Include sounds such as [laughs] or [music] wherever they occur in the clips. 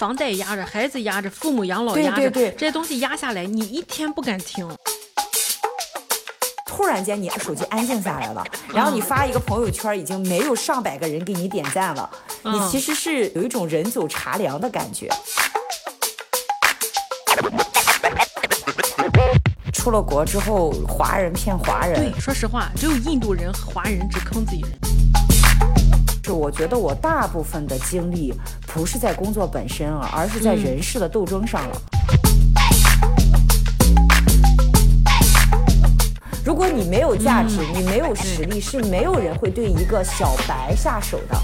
房贷压着，孩子压着，父母养老压着，对对这些东西压下来，你一天不敢停。突然间，你手机安静下来了，然后你发一个朋友圈，已经没有上百个人给你点赞了，嗯你其实是有一种人走茶凉的感觉。出了国之后，华人骗华人对，，说实话，只有印度人和华人只坑自己人。是我觉得我大部分的精力不是在工作本身了，而是在人事的斗争上了。如果你没有价值，你没有实力，是没有人会对一个小白下手的。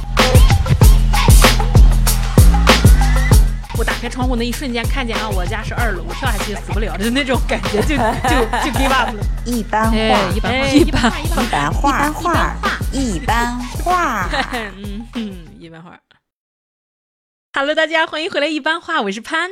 我打开窗户那一瞬间，看见啊，我家是二楼，我跳下去死不了的那种感觉，就就 [laughs] 就 give up 了。一般话，哎，一般化，哎一般化，一般一般话，一般话。嗯嗯，一般化。Hello，大家欢迎回来，一般话，我是潘，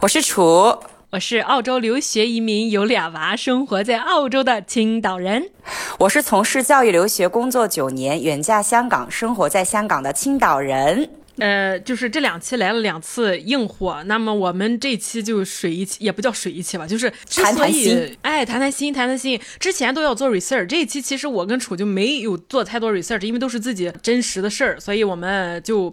我是楚，我是澳洲留学移民，有俩娃，生活在澳洲的青岛人。我是从事教育留学工作九年，远嫁香港，生活在香港的青岛人。呃，就是这两期来了两次硬货，那么我们这期就水一期，也不叫水一期吧，就是之谈谈心哎谈谈心，谈谈心，之前都要做 research，这一期其实我跟楚就没有做太多 research，因为都是自己真实的事儿，所以我们就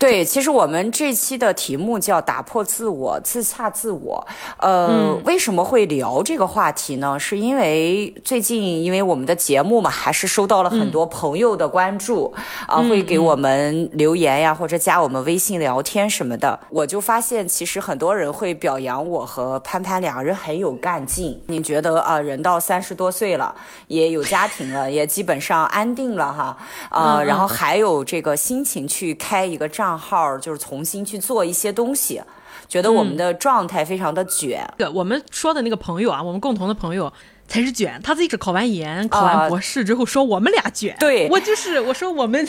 对，其实我们这期的题目叫“打破自我，自洽自我”。呃，为什么会聊这个话题呢？是因为最近因为我们的节目嘛，还是收到了很多朋友的关注啊、会给我们留言呀，或者加我们微信聊天什么的。我就发现，其实很多人会表扬我和潘潘两个人很有干劲。你觉得啊、人到三十多岁了，也有家庭了，[laughs] 也基本上安定了哈，呃，嗯嗯然后还有这个心情去开一个账号，就是重新去做一些东西，觉得我们的状态非常的卷。这个我们说的那个朋友啊，我们共同的朋友才是卷，他自己是考完研、考完博士之后说我们俩卷，对我就是我说我们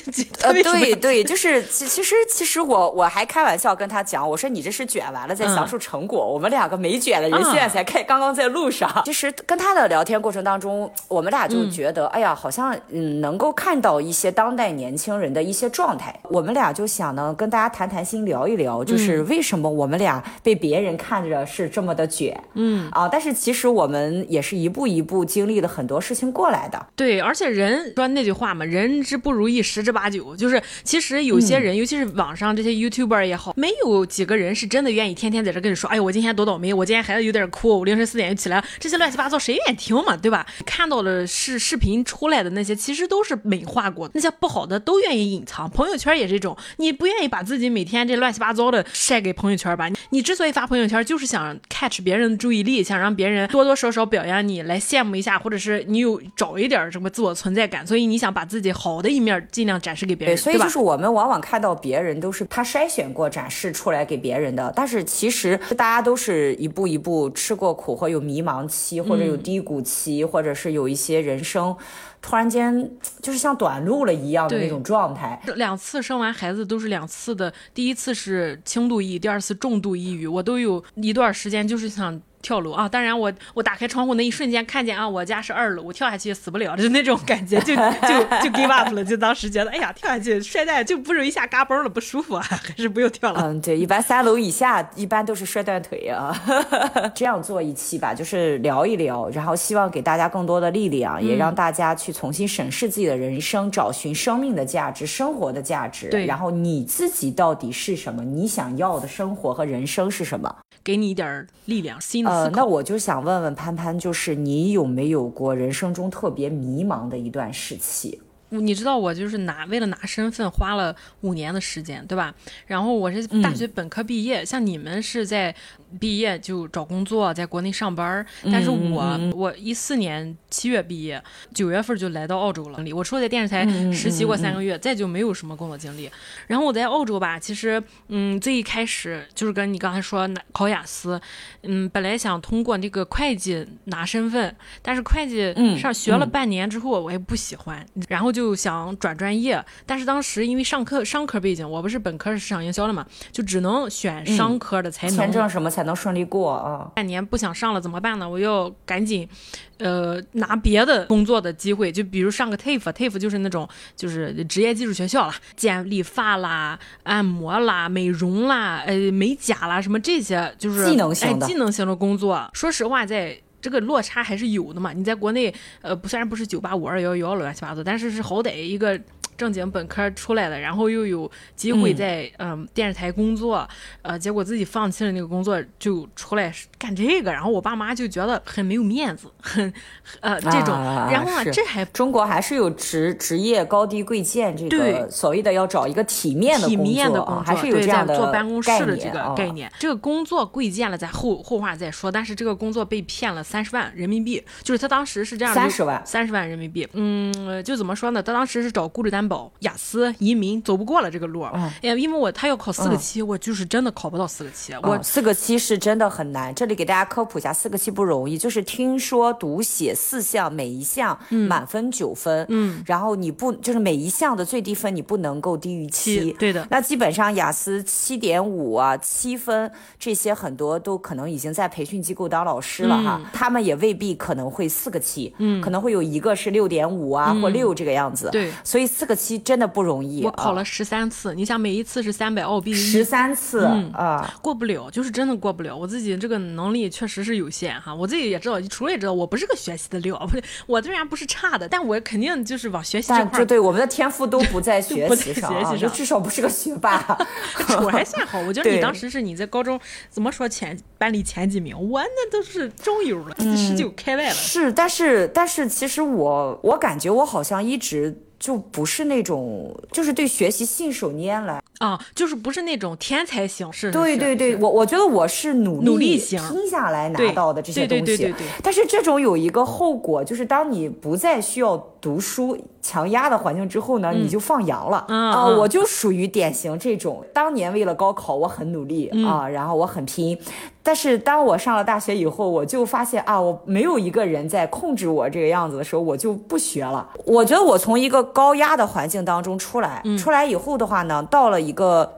对对，[laughs] 就是其其实其实我我还开玩笑跟他讲，我说你这是卷完了再享受成果，我们两个没卷的人嗯现在才开，刚刚在路上。其实跟他的聊天过程当中，我们俩就觉得，哎呀，好像嗯能够看到一些当代年轻人的一些状态。我们俩就想呢，跟大家谈谈心，聊一聊，就是为什么我们俩被别人看着是这么的卷，嗯啊，但是其实我们也是一步一步经历了很多事情过来的。对，而且人说那句话嘛，人之不如意十之八九，就是其实有些人，尤其是网上这些 YouTuber 也好，没有几个人是真的愿意天天在这跟你说，哎呦，我今天多倒霉，我今天孩子有点哭，我凌晨四点就起来了，这些乱七八糟谁愿意听嘛，对吧？看到的是视频出来的那些，其实都是美化过的，那些不好的都愿意隐藏。朋友圈也是这种，你不愿意把自己每天这乱七八糟的晒给朋友圈吧？你之所以发朋友圈，就是想 catch 别人的注意力，想让别人多多少少表扬你，来羡慕一下，或者是你有找一点什么自我存在感，所以你想把自己好的一面尽量展示给别对，人，吧所以就是我们往往看到别人都是他筛选过、展示出来给别人的，但是其实大家都是一步一步吃过苦，或有迷茫期，或者有低谷期，或者是有一些人生突然间就是像短路了一样的那种状态。两次生完孩子都是两次的，第一次是轻度抑郁，第二次重度抑郁，我都有一段时间就是想。跳楼啊！当然我，我打开窗户那一瞬间看见啊，我家是二楼，我跳下去死不了就那种感觉，就 [laughs] 就就 give up 了。就当时觉得，哎呀，跳下去摔断就不容易下嘎嘣了，不舒服啊，还是不用跳了。嗯，对，一般三楼以下一般都是摔断腿啊。[laughs] 这样做一期吧，就是聊一聊，然后希望给大家更多的力量，也让大家去重新审视自己的人生，找寻生命的价值、生活的价值。对然后你自己到底是什么？你想要的生活和人生是什么？给你一点儿力量，新的呃思，考。那我就想问问潘潘，就是你有没有过人生中特别迷茫的一段时期？你知道我就是拿为了拿身份花了五年的时间，对吧？然后我是大学本科毕业，像你们是在毕业就找工作，在国内上班儿，但是我、我一四年七月毕业，九月份就来到澳洲了。我除了在电视台实习过三个月，再就没有什么工作经历。然后我在澳洲吧，其实嗯，最一开始就是跟你刚才说拿考雅思，嗯，本来想通过那个会计拿身份，但是会计嗯上学了半年之后，我也不喜欢，然后就就想转专业，但是当时因为上课商科背景，我不是本科是市场营销的嘛，就只能选商科的才能。签证什么才能顺利过啊？半年不想上了怎么办呢？我要赶紧，呃，拿别的工作的机会，就比如上个 TAFE，TAFE 就是那种就是职业技术学校啦，剪理发啦、按摩啦、美容啦、呃美甲啦，什么这些就是技能型的技能型的工作。说实话，在这个落差还是有的嘛。你在国内，呃，不虽然不是九八五二幺幺乱七八糟，但是是好歹一个。正经本科出来的，然后又有机会在嗯电视台工作，呃，结果自己放弃了那个工作，就出来干这个，然后我爸妈就觉得很没有面子，很呃这种，然后呢，这还中国还是有职职业高低贵贱这个所谓的要找一个体面的体面的工作，还是有这样的坐办公室的这个概念。这个工作贵贱了，咱后后话再说。但是这个工作被骗了三十万人民币，就是他当时是这样，三十万，三十万人民币。嗯，就怎么说呢？他当时是找雇主担保。雅思移民走不过了这个路，哎，因为我他要考四个七，我就是真的考不到四个七。我四个七是真的很难。这里给大家科普一下，四个七不容易，就是听说读写四项，每一项满分九分，嗯，然后你不就是每一项的最低分你不能够低于七，对的。那基本上雅思七点五啊，七分这些很多都可能已经在培训机构当老师了哈，他们也未必可能会四个七，嗯，可能会有一个是六点五啊或六这个样子，对，所以四个。七真的不容易，我考了十三次，你想每一次是三百澳币，十三次啊，过不了，就是真的过不了。我自己这个能力确实是有限哈，我自己也知道，除了也知道我不是个学习的料，不是，我虽然不是差的，但我肯定就是往学习这块，对我们的天赋都不在学习 [laughs] 上，就至少不是个学霸。[laughs] 我还算好，我觉得你当时是你在高中怎么说前班里前几名，我那都是中游了，十九开外了。是，但是但是其实我我感觉我好像一直。就不是那种，就是对学习信手拈来啊，就是不是那种天才型，是。对对对，我我觉得我是努力努力型拼下来拿到的这些东西。对对对对对。但是这种有一个后果，就是当你不再需要读书强压的环境之后呢，你就放羊了啊！我就属于典型这种，当年为了高考我很努力啊，然后我很拼。但是当我上了大学以后，我就发现啊，我没有一个人在控制我这个样子的时候，我就不学了。我觉得我从一个高压的环境当中出来，出来以后的话呢，到了一个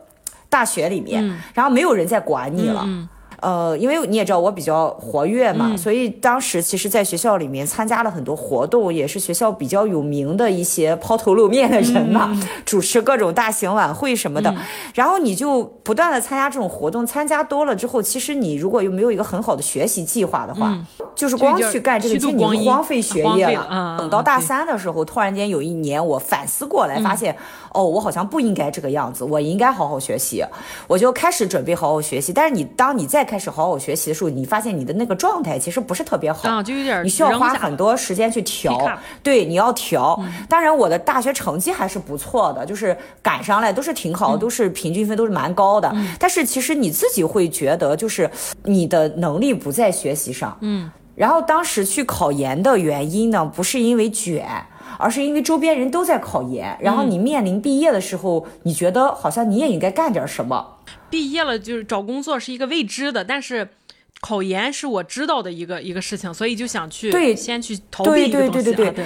大学里面，然后没有人在管你了。呃，因为你也知道我比较活跃嘛，所以当时其实在学校里面参加了很多活动，也是学校比较有名的一些抛头露面的人嘛，主持各种大型晚会什么的。然后你就不断的参加这种活动，参加多了之后，其实你如果又没有一个很好的学习计划的话，就是光去干这个，就你荒废学业了。等到大三的时候，突然间有一年我反思过来，发现哦，我好像不应该这个样子，我应该好好学习，我就开始准备好好学习。但是你当你再开始好好学习的时候，你发现你的那个状态其实不是特别好，就有点你需要花很多时间去调。对，你要调。当然，我的大学成绩还是不错的，就是赶上来都是挺好，都是平均分都是蛮高的。但是其实你自己会觉得，就是你的能力不在学习上。嗯。然后当时去考研的原因呢，不是因为卷，而是因为周边人都在考研，然后你面临毕业的时候，你觉得好像你也应该干点什么。毕业了就是找工作是一个未知的，但是考研是我知道的一个一个事情，所以就想去对先去逃避一个东西。对对对对对，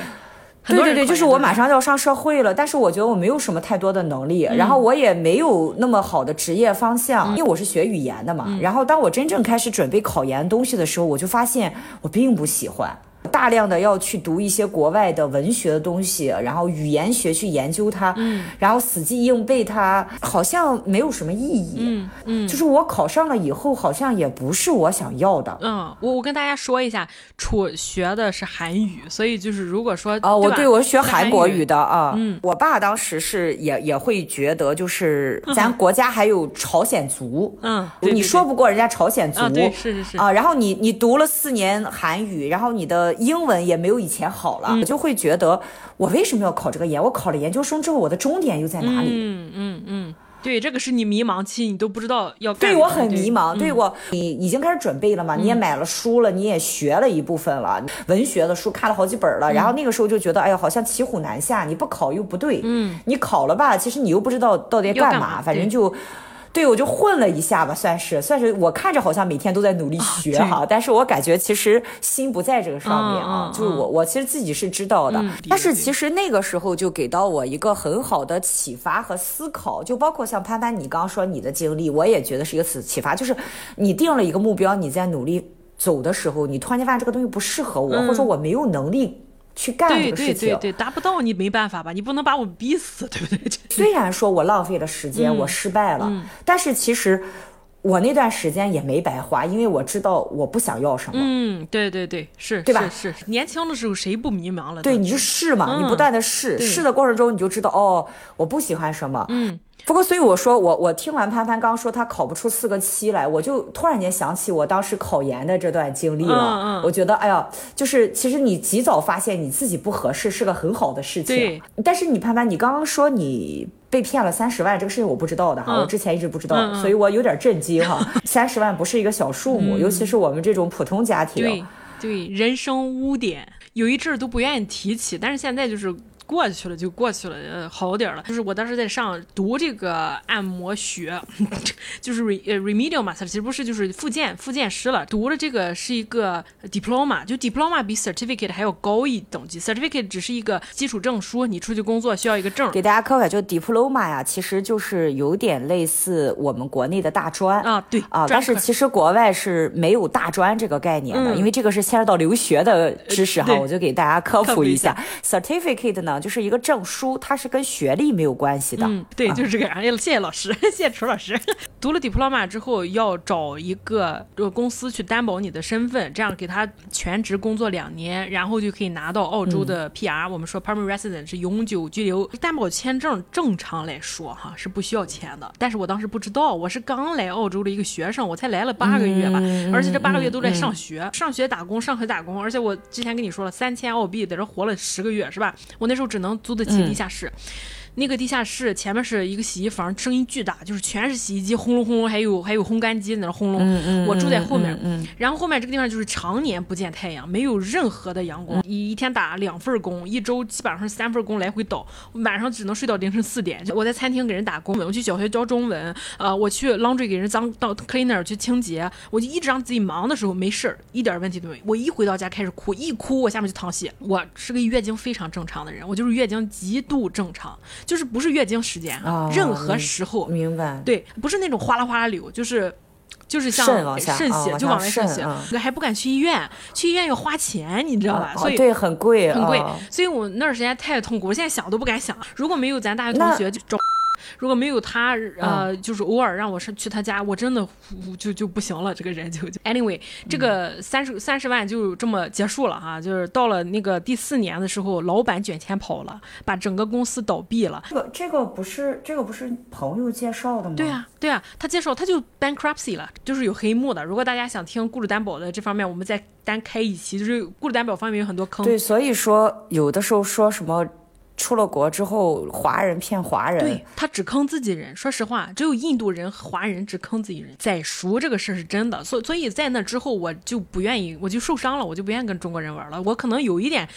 对对对，就是我马上要上社会了，但是我觉得我没有什么太多的能力，然后我也没有那么好的职业方向，因为我是学语言的嘛。然后当我真正开始准备考研东西的时候，我就发现我并不喜欢。大量的要去读一些国外的文学的东西，然后语言学去研究它，嗯，然后死记硬背它，好像没有什么意义，嗯嗯，就是我考上了以后，好像也不是我想要的，嗯，我我跟大家说一下，楚学的是韩语，所以就是如果说啊，我对我是学韩国语的啊，嗯，我爸当时是也也会觉得，就是咱国家还有朝鲜族，嗯，你说不过人家朝鲜族，对，是是是。啊，然后你你读了四年韩语，然后你的。英文也没有以前好了，我就会觉得我为什么要考这个研？我考了研究生之后，我的终点又在哪里？嗯嗯嗯，对，这个是你迷茫期，你都不知道要。对我很迷茫，对我，你已经开始准备了嘛？你也买了书了，你也学了一部分了，文学的书看了好几本了。然后那个时候就觉得，哎呀，好像骑虎难下，你不考又不对，嗯，你考了吧，其实你又不知道到底干嘛，反正就。对，我就混了一下吧，算是算是我看着好像每天都在努力学哈，但是我感觉其实心不在这个上面啊，就是我我其实自己是知道的，但是其实那个时候就给到我一个很好的启发和思考，就包括像潘潘你刚刚说你的经历，我也觉得是一个启启发，就是你定了一个目标，你在努力走的时候，你突然间发现这个东西不适合我，或者说我没有能力。去干这个事情，对对对对，达不到你没办法吧？你不能把我逼死，对不对？虽然说我浪费了时间，我失败了，但是其实我那段时间也没白花，因为我知道我不想要什么。嗯，对对对，是，对吧？是年轻的时候谁不迷茫了？对，你就试嘛，你不断的试，试的过程中你就知道哦，我不喜欢什么。嗯。不过，所以我说，我我听完潘潘刚说他考不出四个七来，我就突然间想起我当时考研的这段经历了。嗯嗯。我觉得，哎呀，就是其实你及早发现你自己不合适是个很好的事情。对。但是你潘潘，你刚刚说你被骗了三十万，这个事情我不知道的哈，我之前一直不知道，所以我有点震惊哈。[laughs] 三十万不是一个小数目，尤其是我们这种普通家庭。对对，人生污点，有一阵儿都不愿意提起，但是现在就是。过去了就过去了，呃，好点了。就是我当时在上读这个按摩学，[laughs] 就是 remedial 嘛，它其实不是就是复健复健师了。读了这个是一个 diploma，就 diploma 比 certificate 还要高一等级。certificate 只是一个基础证书，你出去工作需要一个证。给大家科普，就 diploma 呀，其实就是有点类似我们国内的大专啊，对啊，但是其实国外是没有大专这个概念的，因为这个是牵涉到留学的知识哈，我就给大家科普一下。certificate 呢？就是一个证书，它是跟学历没有关系的。嗯，对，就是这个样。谢谢老师，[laughs] 谢谢楚老师。读了 diploma 之后，要找一个公司去担保你的身份，这样给他全职工作两年，然后就可以拿到澳洲的 PR。我们说 permanent resident 是永久居留。担保签证正常来说哈是不需要钱的，但是我当时不知道，我是刚来澳洲的一个学生，我才来了八个月吧，而且这八个月都在上学，上学打工，上学打工，而且我之前跟你说了，三千澳币在这活了十个月是吧？我那时候只能。租得起地下室。那个地下室前面是一个洗衣房，声音巨大，就是全是洗衣机轰隆轰隆，还有还有烘干机在那轰隆。我住在后面，然后后面这个地方就是常年不见太阳，没有任何的阳光，一一天打两份工，一周基本上是三份工来回倒，晚上只能睡到凌晨四点。我在餐厅给人打工，我去小学教中文，呃，我去 laundry 给人脏到 cleaner 去清洁，我就一直让自己忙的时候没事儿，一点问题都没有。我一回到家开始哭，一哭我下面就淌血。我是个月经非常正常的人，我就是月经极度正常。就是不是月经时间啊，任何时候，明白？对，不是那种哗啦哗啦流，就是就是像渗血就往外渗血，还不敢去医院，去医院要花钱，你知道吧？所以对，很贵，很贵。所以我那段时间太痛苦，我现在想都不敢想。如果没有咱大学同学就找。如果没有他，呃，就是偶尔让我是去他家，我真的就就不行了。这个人就就 anyway，这个三十三十万就这么结束了哈。就是到了那个第四年的时候，老板卷钱跑了，把整个公司倒闭了。这个这个不是这个不是朋友介绍的吗？对啊对啊，他介绍他就 bankruptcy 了，就是有黑幕的。如果大家想听雇主担保的这方面，我们再单开一期，就是雇主担保方面有很多坑。对，所以说有的时候说什么。出了国之后，华人骗华人，对他只坑自己人。说实话，只有印度人和华人只坑自己人。宰熟这个事儿是真的，所所以在那之后，我就不愿意，我就受伤了，我就不愿意跟中国人玩了。我可能有一点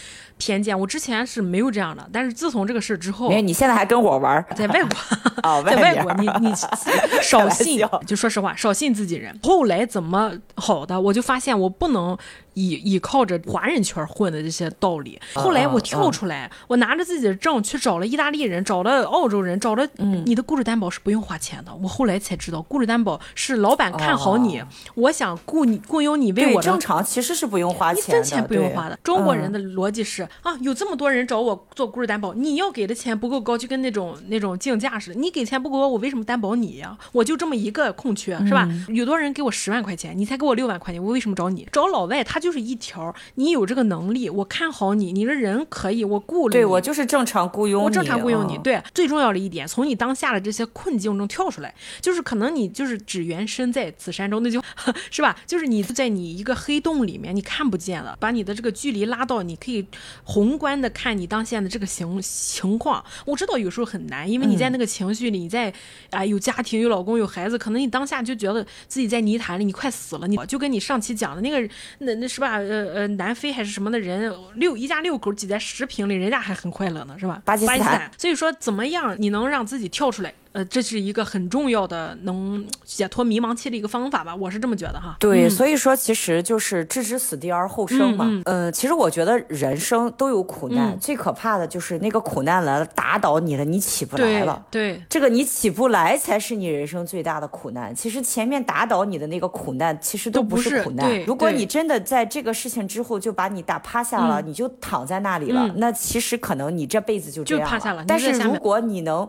偏见，我之前是没有这样的，但是自从这个事之后，哎，你现在还跟我玩，在外国 [laughs] [laughs] 在外国，你你 [laughs] 少信，就说实话，少信自己人。后来怎么好的，我就发现我不能。依依靠着华人圈混的这些道理，后来我跳出来，我拿着自己的证去找了意大利人，找了澳洲人，找了嗯你的雇主担保是不用花钱的。我后来才知道，雇主担保是老板看好你，我想雇你雇佣你为我正常其实是不用花钱的，一分钱不用花的。中国人的逻辑是啊，有这么多人找我做雇主担保，你要给的钱不够高，就跟那种那种竞价似的，你给钱不够高，我为什么担保你呀？我就这么一个空缺是吧？有多人给我十万块钱，你才给我六万块钱，我为什么找你？找老外他。就是一条，你有这个能力，我看好你，你这人可以，我雇了你。对我就是正常雇佣你，我正常雇佣你。对，最重要的一点，从你当下的这些困境中跳出来，就是可能你就是只缘身在此山中，那就 [laughs] 是吧？就是你在你一个黑洞里面，你看不见了，把你的这个距离拉到，你可以宏观的看你当下的这个情情况。我知道有时候很难，因为你在那个情绪里，你在啊有家庭、有老公、有孩子，可能你当下就觉得自己在泥潭里，你快死了。你就跟你上期讲的那个那那。是吧？呃呃，南非还是什么的人，六一家六口挤在十平里，人家还很快乐呢，是吧？巴基斯坦。所以说，怎么样你能让自己跳出来？呃，这是一个很重要的能解脱迷茫期的一个方法吧，我是这么觉得哈。对，嗯所以说其实就是置之死地而后生嘛。嗯呃，其实我觉得人生都有苦难，嗯最可怕的就是那个苦难来了，打倒你了，你起不来了。对，这个你起不来才是你人生最大的苦难。其实前面打倒你的那个苦难，其实都都不是苦难对。如果你真的在这个事情之后就把你打趴下了，你就躺在那里了，嗯那其实可能你这辈子就这样就趴下了但是如果你能。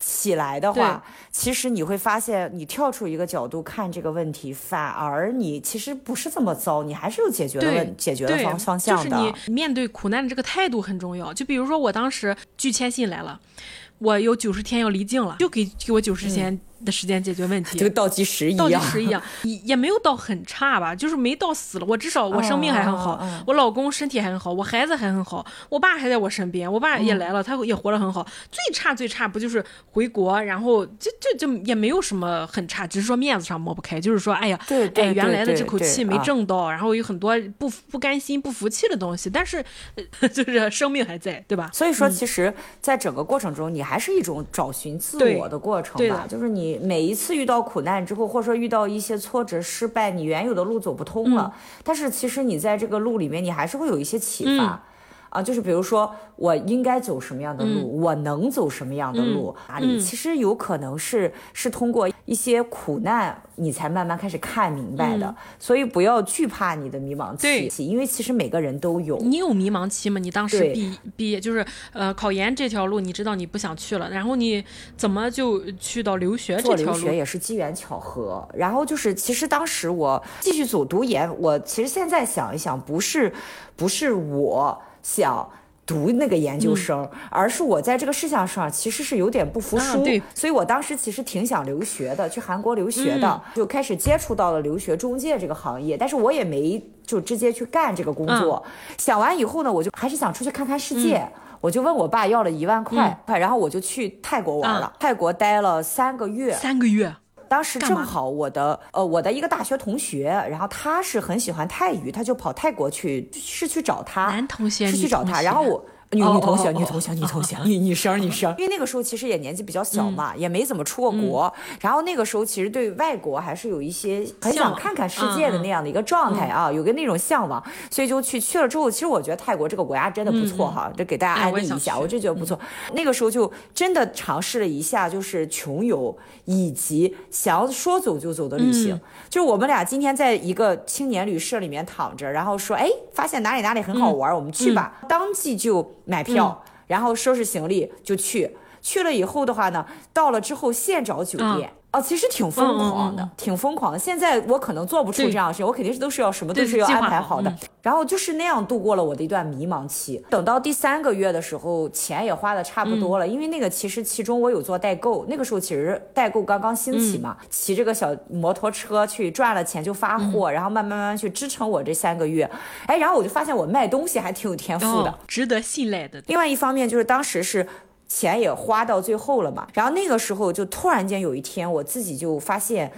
起来的话，其实你会发现，你跳出一个角度看这个问题，反而你其实不是这么糟，你还是有解决的问解决的方方向的。就是你面对苦难的这个态度很重要。就比如说我当时拒签信来了，我有九十天要离境了，就给给我九十天的时间解决问题。[laughs] 就跟倒计时一样倒计，时一样，也也没有到很差吧，就是没到死了。我至少我生命还很好，我老公身体还很好，我孩子还很好，我爸还在我身边，我爸也来了，他也活得很好。最差最差不就是回国，然后就就就也没有什么很差，只是说面子上抹不开，就是说，哎呀，对对哎，原来的这口气没挣到，然后有很多不不甘心、不服气的东西，但是呃 [laughs] 就是生命还在，对吧？所以说，其实，在整个过程中，你还是一种找寻自我的过程。吧就是你每一次遇到苦难之后，或者说遇到一些挫折、失败，你原有的路走不通了，嗯。但是其实你在这个路里面，你还是会有一些启发。啊，就是比如说，我应该走什么样的路，嗯我能走什么样的路，哪里？其实有可能是是通过一些苦难，你才慢慢开始看明白的。所以不要惧怕你的迷茫期，因为其实每个人都有。你有迷茫期吗？你当时毕毕业就是呃考研这条路，你知道你不想去了，然后你怎么就去到留学这条路？留学也是机缘巧合，然后就是其实当时我继续走读研，我其实现在想一想，不是不是我想。读那个研究生，而是我在这个事项上其实是有点不服输，所以我当时其实挺想留学的，去韩国留学的，就开始接触到了留学中介这个行业，但是我也没就直接去干这个工作。想完以后呢，我就还是想出去看看世界。我就问我爸要了一万块，然后我就去泰国玩了。泰国待了三个月，三个月，当时正好我的呃我的一个大学同学，然后他是很喜欢泰语，他就跑泰国去，是去找他，男同学是去找他，然后我。女哦女同学，女同学，女同学，女女生，女生。因为那个时候其实也年纪比较小嘛，嗯也没怎么出过国。然后那个时候其实对外国还是有一些很想看看世界的那样的一个状态啊，有个那种向往，所以就去去了之后，其实我觉得泰国这个国家真的不错哈，这给大家安利一下，我就觉得不错。那个时候就真的尝试了一下，就是穷游以及想要说走就走的旅行。就是我们俩今天在一个青年旅社里面躺着，然后说，哎，发现哪里哪里很好玩，我们去吧。当即就买票，然后收拾行李就去。去了以后的话呢，到了之后现找酒店。哦，其实挺疯狂的，嗯嗯嗯挺疯狂的。现在我可能做不出这样的事情，我肯定是都是要什么都是要安排好的。嗯然后就是那样度过了我的一段迷茫期。等到第三个月的时候，钱也花的差不多了，因为那个其实其中我有做代购，那个时候其实代购刚刚兴起嘛，骑这个小摩托车去赚了钱就发货，然后慢慢慢慢去支撑我这三个月。哎，然后我就发现我卖东西还挺有天赋的。哦，值得信赖的。另外一方面就是当时是钱也花到最后了嘛，然后那个时候就突然间有一天，我自己就发现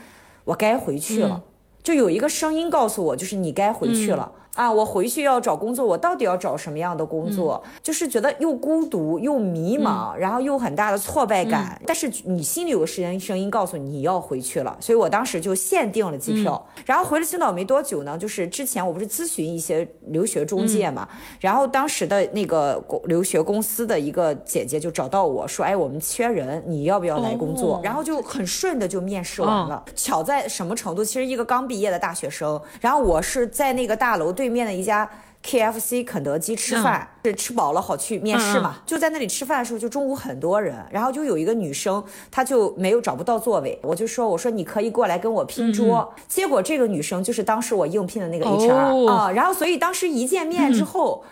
我该回去了，就有一个声音告诉我，就是你该回去了。啊，我回去要找工作，我到底要找什么样的工作？就是觉得又孤独又迷茫，然后又很大的挫败感。但是你心里有个声音声音告诉你你要回去了，所以我当时就现定了机票。然后回了青岛没多久呢，就是之前我不是咨询一些留学中介嘛，然后当时的那个公留学公司的一个姐姐就找到我说，哎，我们缺人，你要不要来工作？哦然后就很顺的就面试完了。巧在什么程度？其实一个刚毕业的大学生，然后我是在那个大楼对面的一家。KFC 肯德基吃饭，是吃饱了好去面试嘛？就在那里吃饭的时候，就中午很多人，然后就有一个女生，她就没有找不到座位，我就说，我说你可以过来跟我拼桌。结果这个女生就是当时我应聘的那个 HR 哦啊，然后所以当时一见面之后，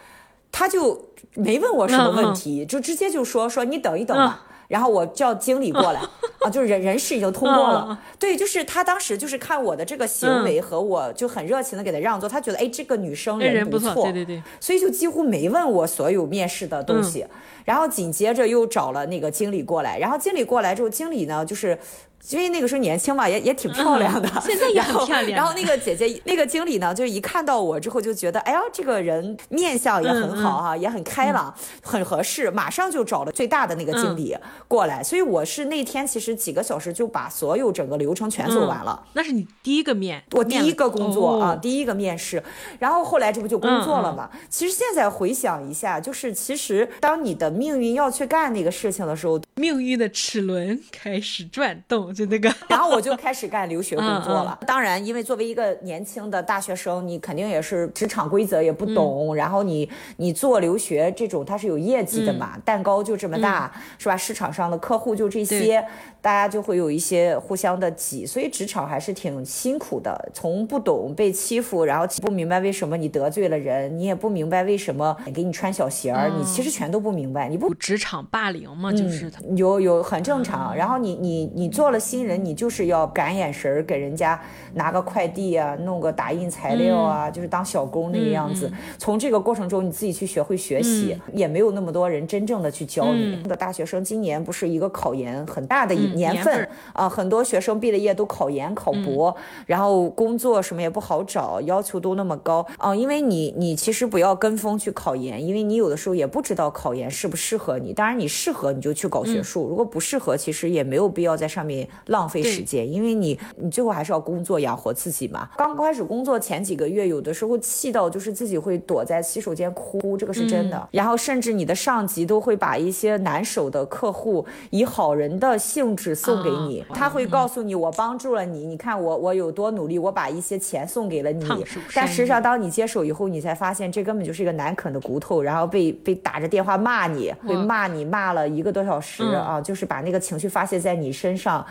她就没问我什么问题，就直接就说说你等一等吧。然后我叫经理过来啊，就是人人事已经通过了。对，就是他当时就是看我的这个行为和我就很热情的给他让座，他觉得哎这个女生人不错，对对对，所以就几乎没问我所有面试的东西。然后紧接着又找了那个经理过来，然后经理过来之后，经理呢就是因为那个时候年轻嘛，也也挺漂亮的，现在也很漂亮。然后那个姐姐，那个经理呢，就一看到我之后就觉得，哎呀，这个人面相也很好哈，也很开朗，很合适，马上就找了最大的那个经理过来。所以我是那天其实几个小时就把所有整个流程全走完了。那是你第一个面，我第一个工作啊，第一个面试。然后后来这不就工作了嘛？其实现在回想一下，就是其实当你的命运要去干那个事情的时候，命运的齿轮开始转动。就那个，[laughs] 然后我就开始干留学工作了。当然，因为作为一个年轻的大学生，你肯定也是职场规则也不懂。然后你你做留学这种，它是有业绩的嘛，蛋糕就这么大，是吧？市场上的客户就这些，大家就会有一些互相的挤，所以职场还是挺辛苦的。从不懂被欺负，然后不明白为什么你得罪了人，你也不明白为什么给你穿小鞋儿，你其实全都不明白。你不职场霸凌嘛，就是有有很正常。然后你你你做了。新人，你就是要赶眼神儿，给人家拿个快递啊，弄个打印材料啊，就是当小工那个样子。从这个过程中，你自己去学会学习，也没有那么多人真正的去教你。那个大学生今年不是一个考研很大的年份啊，很多学生毕了业都考研考博，然后工作什么也不好找，要求都那么高啊。因为你你其实不要跟风去考研，因为你有的时候也不知道考研适不适合你。当然你适合你就去搞学术，如果不适合，其实也没有必要在上面。浪费时间，因为你你最后还是要工作养活自己嘛。刚开始工作前几个月，有的时候气到就是自己会躲在洗手间哭，这个是真的。然后甚至你的上级都会把一些难守的客户以好人的性质送给你，他会告诉你我帮助了你，你看我我有多努力，我把一些钱送给了你。但实际上当你接手以后，你才发现这根本就是一个难啃的骨头，然后被被打着电话骂你，会骂你骂了一个多小时啊，就是把那个情绪发泄在你身上。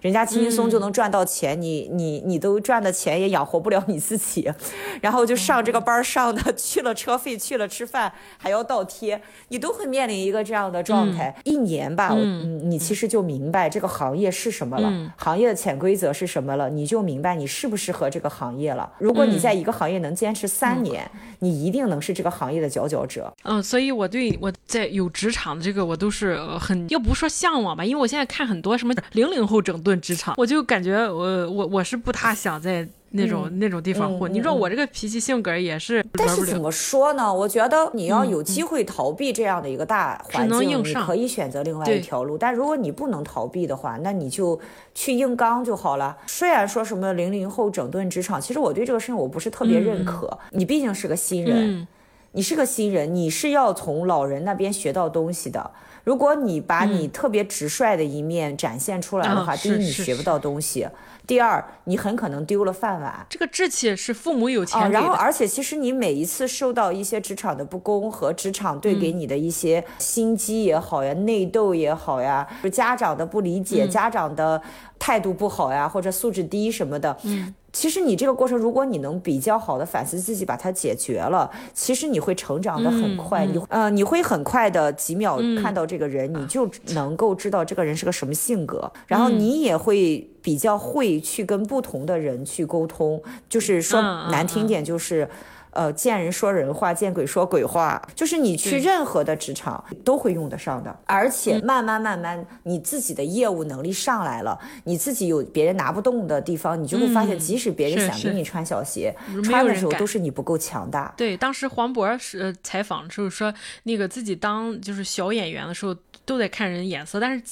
人家轻轻松就能赚到钱，你你你都赚的钱也养活不了你自己，然后就上这个班上的 [laughs] 去了车费去了吃饭还要倒贴，你都会面临一个这样的状态。一年吧，嗯，你其实就明白这个行业是什么了，行业的潜规则是什么了，你就明白你适不适合这个行业了。如果你在一个行业能坚持三年，你一定能是这个行业的佼佼者。嗯，所以我对我在有职场的这个我都是很要不说向往吧，因为我现在看很多什么零零后。整顿职场，[laughs] 我就感觉我我我是不太想在那种那种地方混。你说我这个脾气性格也是，但是怎么说呢？我觉得你要有机会逃避这样的一个大环境，你可以选择另外一条路。但如果你不能逃避的话，那你就去硬刚就好了。虽然说什么零零后整顿职场，其实我对这个事情我不是特别认可。你毕竟是个新人，你是个新人，你是要从老人那边学到东西的。如果你把你特别直率的一面展现出来的话，第一你学不到东西，第二你很可能丢了饭碗。这个志气是父母有钱然后，而且其实你每一次受到一些职场的不公和职场对给你的一些心机也好呀、内斗也好呀，就家长的不理解、家长的态度不好呀，或者素质低什么的，嗯。其实你这个过程，如果你能比较好的反思自己，把它解决了，其实你会成长的很快。你呃，你会很快的几秒看到这个人，你就能够知道这个人是个什么性格，然后你也会比较会去跟不同的人去沟通。就是说难听点，就是。呃，见人说人话，见鬼说鬼话，就是你去任何的职场都会用得上的。而且慢慢慢慢，你自己的业务能力上来了，你自己有别人拿不动的地方，你就会发现，即使别人想给你穿小鞋，穿的时候都是你不够强大。对，当时黄渤是采访的时候说，那个自己当就是小演员的时候都得看人眼色，但是。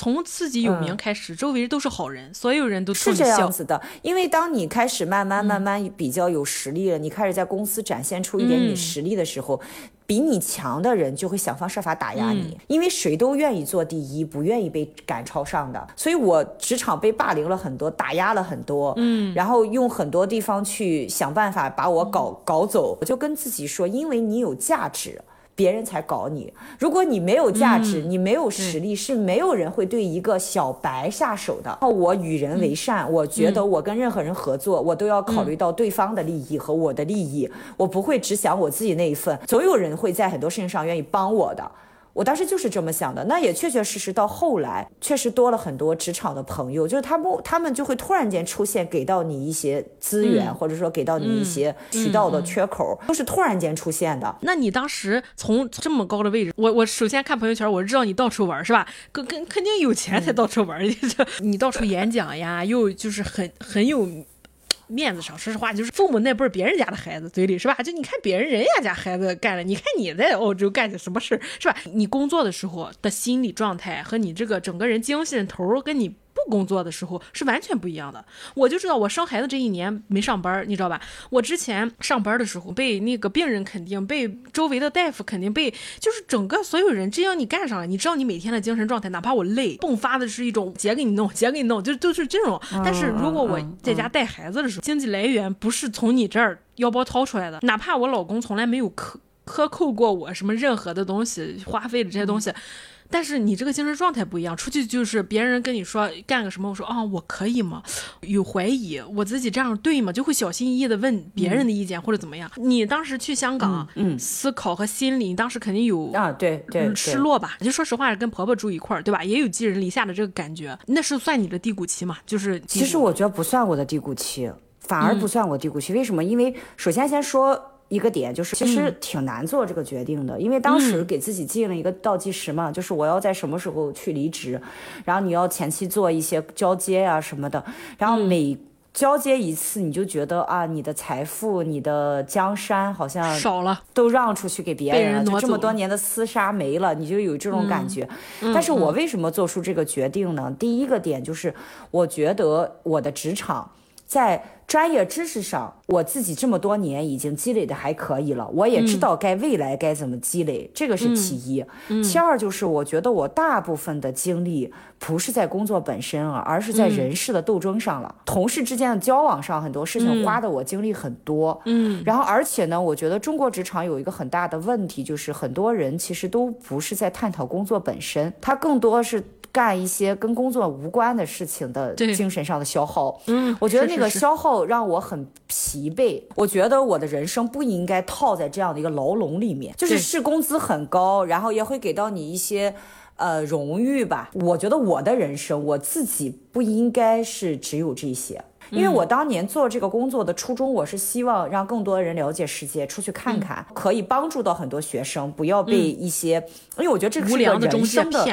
从自己有名开始，周围都是好人，所有人都是这样子的。因为当你开始慢慢慢慢比较有实力了，你开始在公司展现出一点你实力的时候，比你强的人就会想方设法打压你。因为谁都愿意做第一，不愿意被赶超上的。所以我职场被霸凌了很多，打压了很多，嗯，然后用很多地方去想办法把我搞搞走。我就跟自己说，因为你有价值。别人才搞你。如果你没有价值，你没有实力，是没有人会对一个小白下手的。我与人为善，我觉得我跟任何人合作，我都要考虑到对方的利益和我的利益，我不会只想我自己那一份。总有人会在很多事情上愿意帮我的。我当时就是这么想的，那也确确实实到后来，确实多了很多职场的朋友，就是他们他们就会突然间出现，给到你一些资源，或者说给到你一些渠道的缺口，都是突然间出现的。那你当时从这么高的位置，我我首先看朋友圈，我知道你到处玩是吧？跟跟肯定有钱才到处玩，[laughs] 你到处演讲呀，又就是很很有。面子上，说实话，就是父母那辈儿，别人家的孩子嘴里是吧？就你看别人人家家孩子干了，你看你在澳洲干的什么事儿是吧？你工作的时候的心理状态和你这个整个人精神头跟你。不工作的时候是完全不一样的。我就知道，我生孩子这一年没上班，你知道吧？我之前上班的时候，被那个病人肯定，被周围的大夫肯定，被就是整个所有人，只要你干上了，你知道你每天的精神状态，哪怕我累，迸发的是一种姐给你弄，姐给你弄，就就是这种。但是如果我在家带孩子的时候，经济来源不是从你这儿腰包掏出来的，哪怕我老公从来没有克克扣过我什么任何的东西，花费的这些东西。但是你这个精神状态不一样，出去就是别人跟你说干个什么，我说啊我可以吗？有怀疑，我自己这样对吗？就会小心翼翼的问别人的意见或者怎么样。你当时去香港，嗯，思考和心理，你当时肯定有啊，对对，失落吧？就说实话，跟婆婆住一块儿，对吧？也有寄人篱下的这个感觉，那是算你的低谷期嘛？就是其实我觉得不算我的低谷期，反而不算我低谷期。为什么？因为首先先说。一个点就是，其实挺难做这个决定的，因为当时给自己定了一个倒计时嘛，就是我要在什么时候去离职，然后你要前期做一些交接啊什么的，然后每交接一次，你就觉得啊，你的财富、你的江山好像少了，都让出去给别人了，就这么多年的厮杀没了，你就有这种感觉。但是我为什么做出这个决定呢？第一个点就是，我觉得我的职场。在专业知识上，我自己这么多年已经积累的还可以了，我也知道该未来该怎么积累，这个是其一。其二就是我觉得我大部分的精力不是在工作本身啊，而是在人事的斗争上了，同事之间的交往上，很多事情花的我精力很多。嗯，然后而且呢，我觉得中国职场有一个很大的问题，就是很多人其实都不是在探讨工作本身，他更多是。干一些跟工作无关的事情的精神上的消耗，嗯，我觉得那个消耗让我很疲惫。我觉得我的人生不应该套在这样的一个牢笼里面，就是是工资很高，然后也会给到你一些呃荣誉吧。我觉得我的人生我自己不应该是只有这些，因为我当年做这个工作的初衷，我是希望让更多人了解世界，出去看看，可以帮助到很多学生，不要被一些，因为我觉得这是个人生的。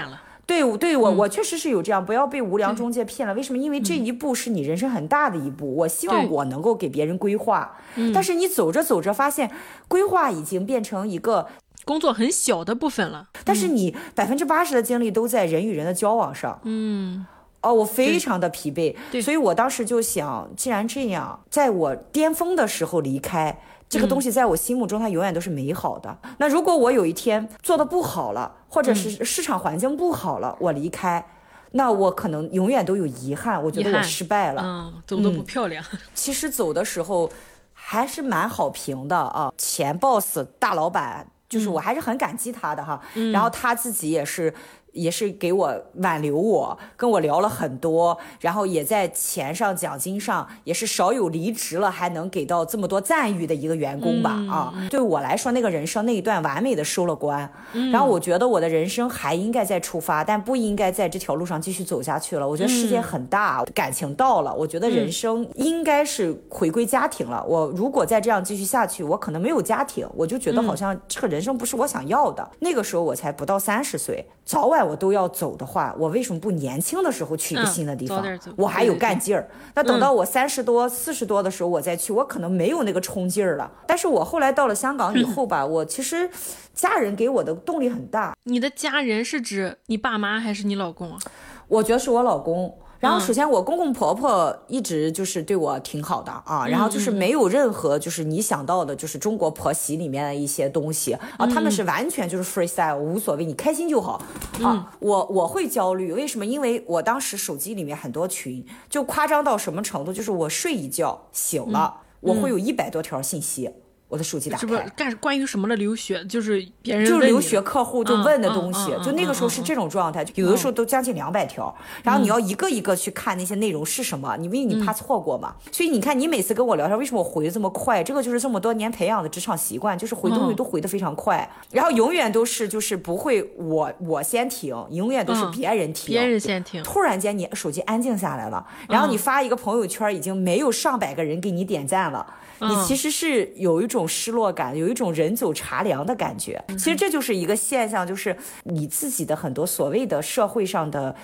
对，对我我确实是有这样，不要被无良中介骗了。为什么？因为这一步是你人生很大的一步。我希望我能够给别人规划，但是你走着走着发现，规划已经变成一个工作很小的部分了。但是你百分之八十的精力都在人与人的交往上。嗯，哦，我非常的疲惫。所以我当时就想，既然这样，在我巅峰的时候离开。这个东西在我心目中，它永远都是美好的。那如果我有一天做的不好了，或者是市场环境不好了，我离开，那我可能永远都有遗憾。我觉得我失败了，嗯，走的不漂亮。[laughs] 其实走的时候还是蛮好评的啊，前 boss 大老板，就是我还是很感激他的哈。然后他自己也是。也是给我挽留我，跟我聊了很多，然后也在钱上、奖金上也是少有离职了还能给到这么多赞誉的一个员工吧。啊，对我来说，那个人生那一段完美的收了官。然后我觉得我的人生还应该再出发，但不应该在这条路上继续走下去了。我觉得世界很大，感情到了，我觉得人生应该是回归家庭了。我如果再这样继续下去，我可能没有家庭，我就觉得好像这个人生不是我想要的。那个时候我才不到三十岁，早晚。我都要走的话，我为什么不年轻的时候去一个新的地方？我还有干劲儿。那等到我三十多、四十多的时候，我再去，我可能没有那个冲劲儿了。但是我后来到了香港以后吧，我其实家人给我的动力很大。你的家人是指你爸妈还是你老公啊？我觉得是我老公。然后，首先我公公婆婆一直就是对我挺好的啊，然后就是没有任何就是你想到的，就是中国婆媳里面的一些东西啊，他们是完全就是 freestyle，无所谓，你开心就好。啊。我我会焦虑，为什么？因为我当时手机里面很多群，就夸张到什么程度，就是我睡一觉醒了，我会有一百多条信息。我的手机打开，是不是干关于什么的留学？就是别人就是留学客户就问的东西，嗯嗯嗯就那个时候是这种状态，有的时候都将近两百条，然后你要一个一个去看那些内容是什么，你因为你怕错过嘛，所以你看你每次跟我聊天，为什么我回的这么快？这个就是这么多年培养的职场习惯，就是回东西都回的非常快，然后永远都是就是不会我我先停，永远都是嗯别人停，别人先停，突然间你手机安静下来了，然后你发一个朋友圈，已经没有上百个人给你点赞了。你其实是有一种失落感，有一种人走茶凉的感觉。其实这就是一个现象，就是你自己的很多所谓的社会上的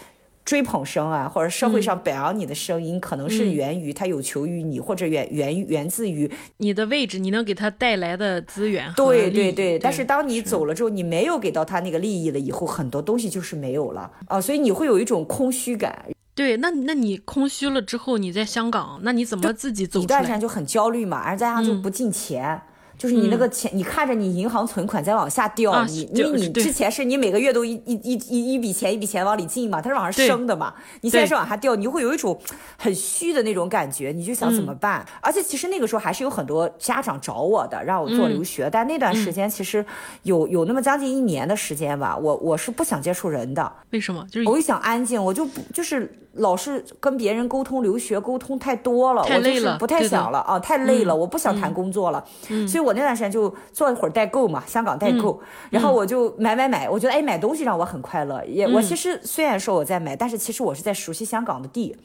追捧声啊，或者社会上表扬你的声音，可能是源于他有求于你，或者源源源自于你的位置，你能给他带来的资源和对对对，但是当你走了之后，你没有给到他那个利益了以后，很多东西就是没有了。啊，所以你会有一种空虚感。对，那那你空虚了之后，你在香港，那你怎么自己走出来一段时间？就很焦虑嘛，而再加上就不进钱。就是你那个钱，你看着你银行存款在往下掉，啊你因为你之前是你每个月都一一一一一笔钱一笔钱往里进嘛，它是往上升的嘛，你现在是往下掉，你就会有一种很虚的那种感觉，你就想怎么办？嗯而且其实那个时候还是有很多家长找我的，让我做留嗯。学，但那段时间其实有有那么将近一年的时间吧，我我是不想接触人的，为什么？就是我就想安静，我就不就是老是跟别人沟通留学沟通太多了，太累了我就是不太想了啊，太累了，我不想谈工作了，所以我那段时间就做一会儿代购嘛，香港代购，然后我就买买买，我觉得哎买东西让我很快乐，也我其实虽然说我在买，但是其实我是在熟悉香港的地。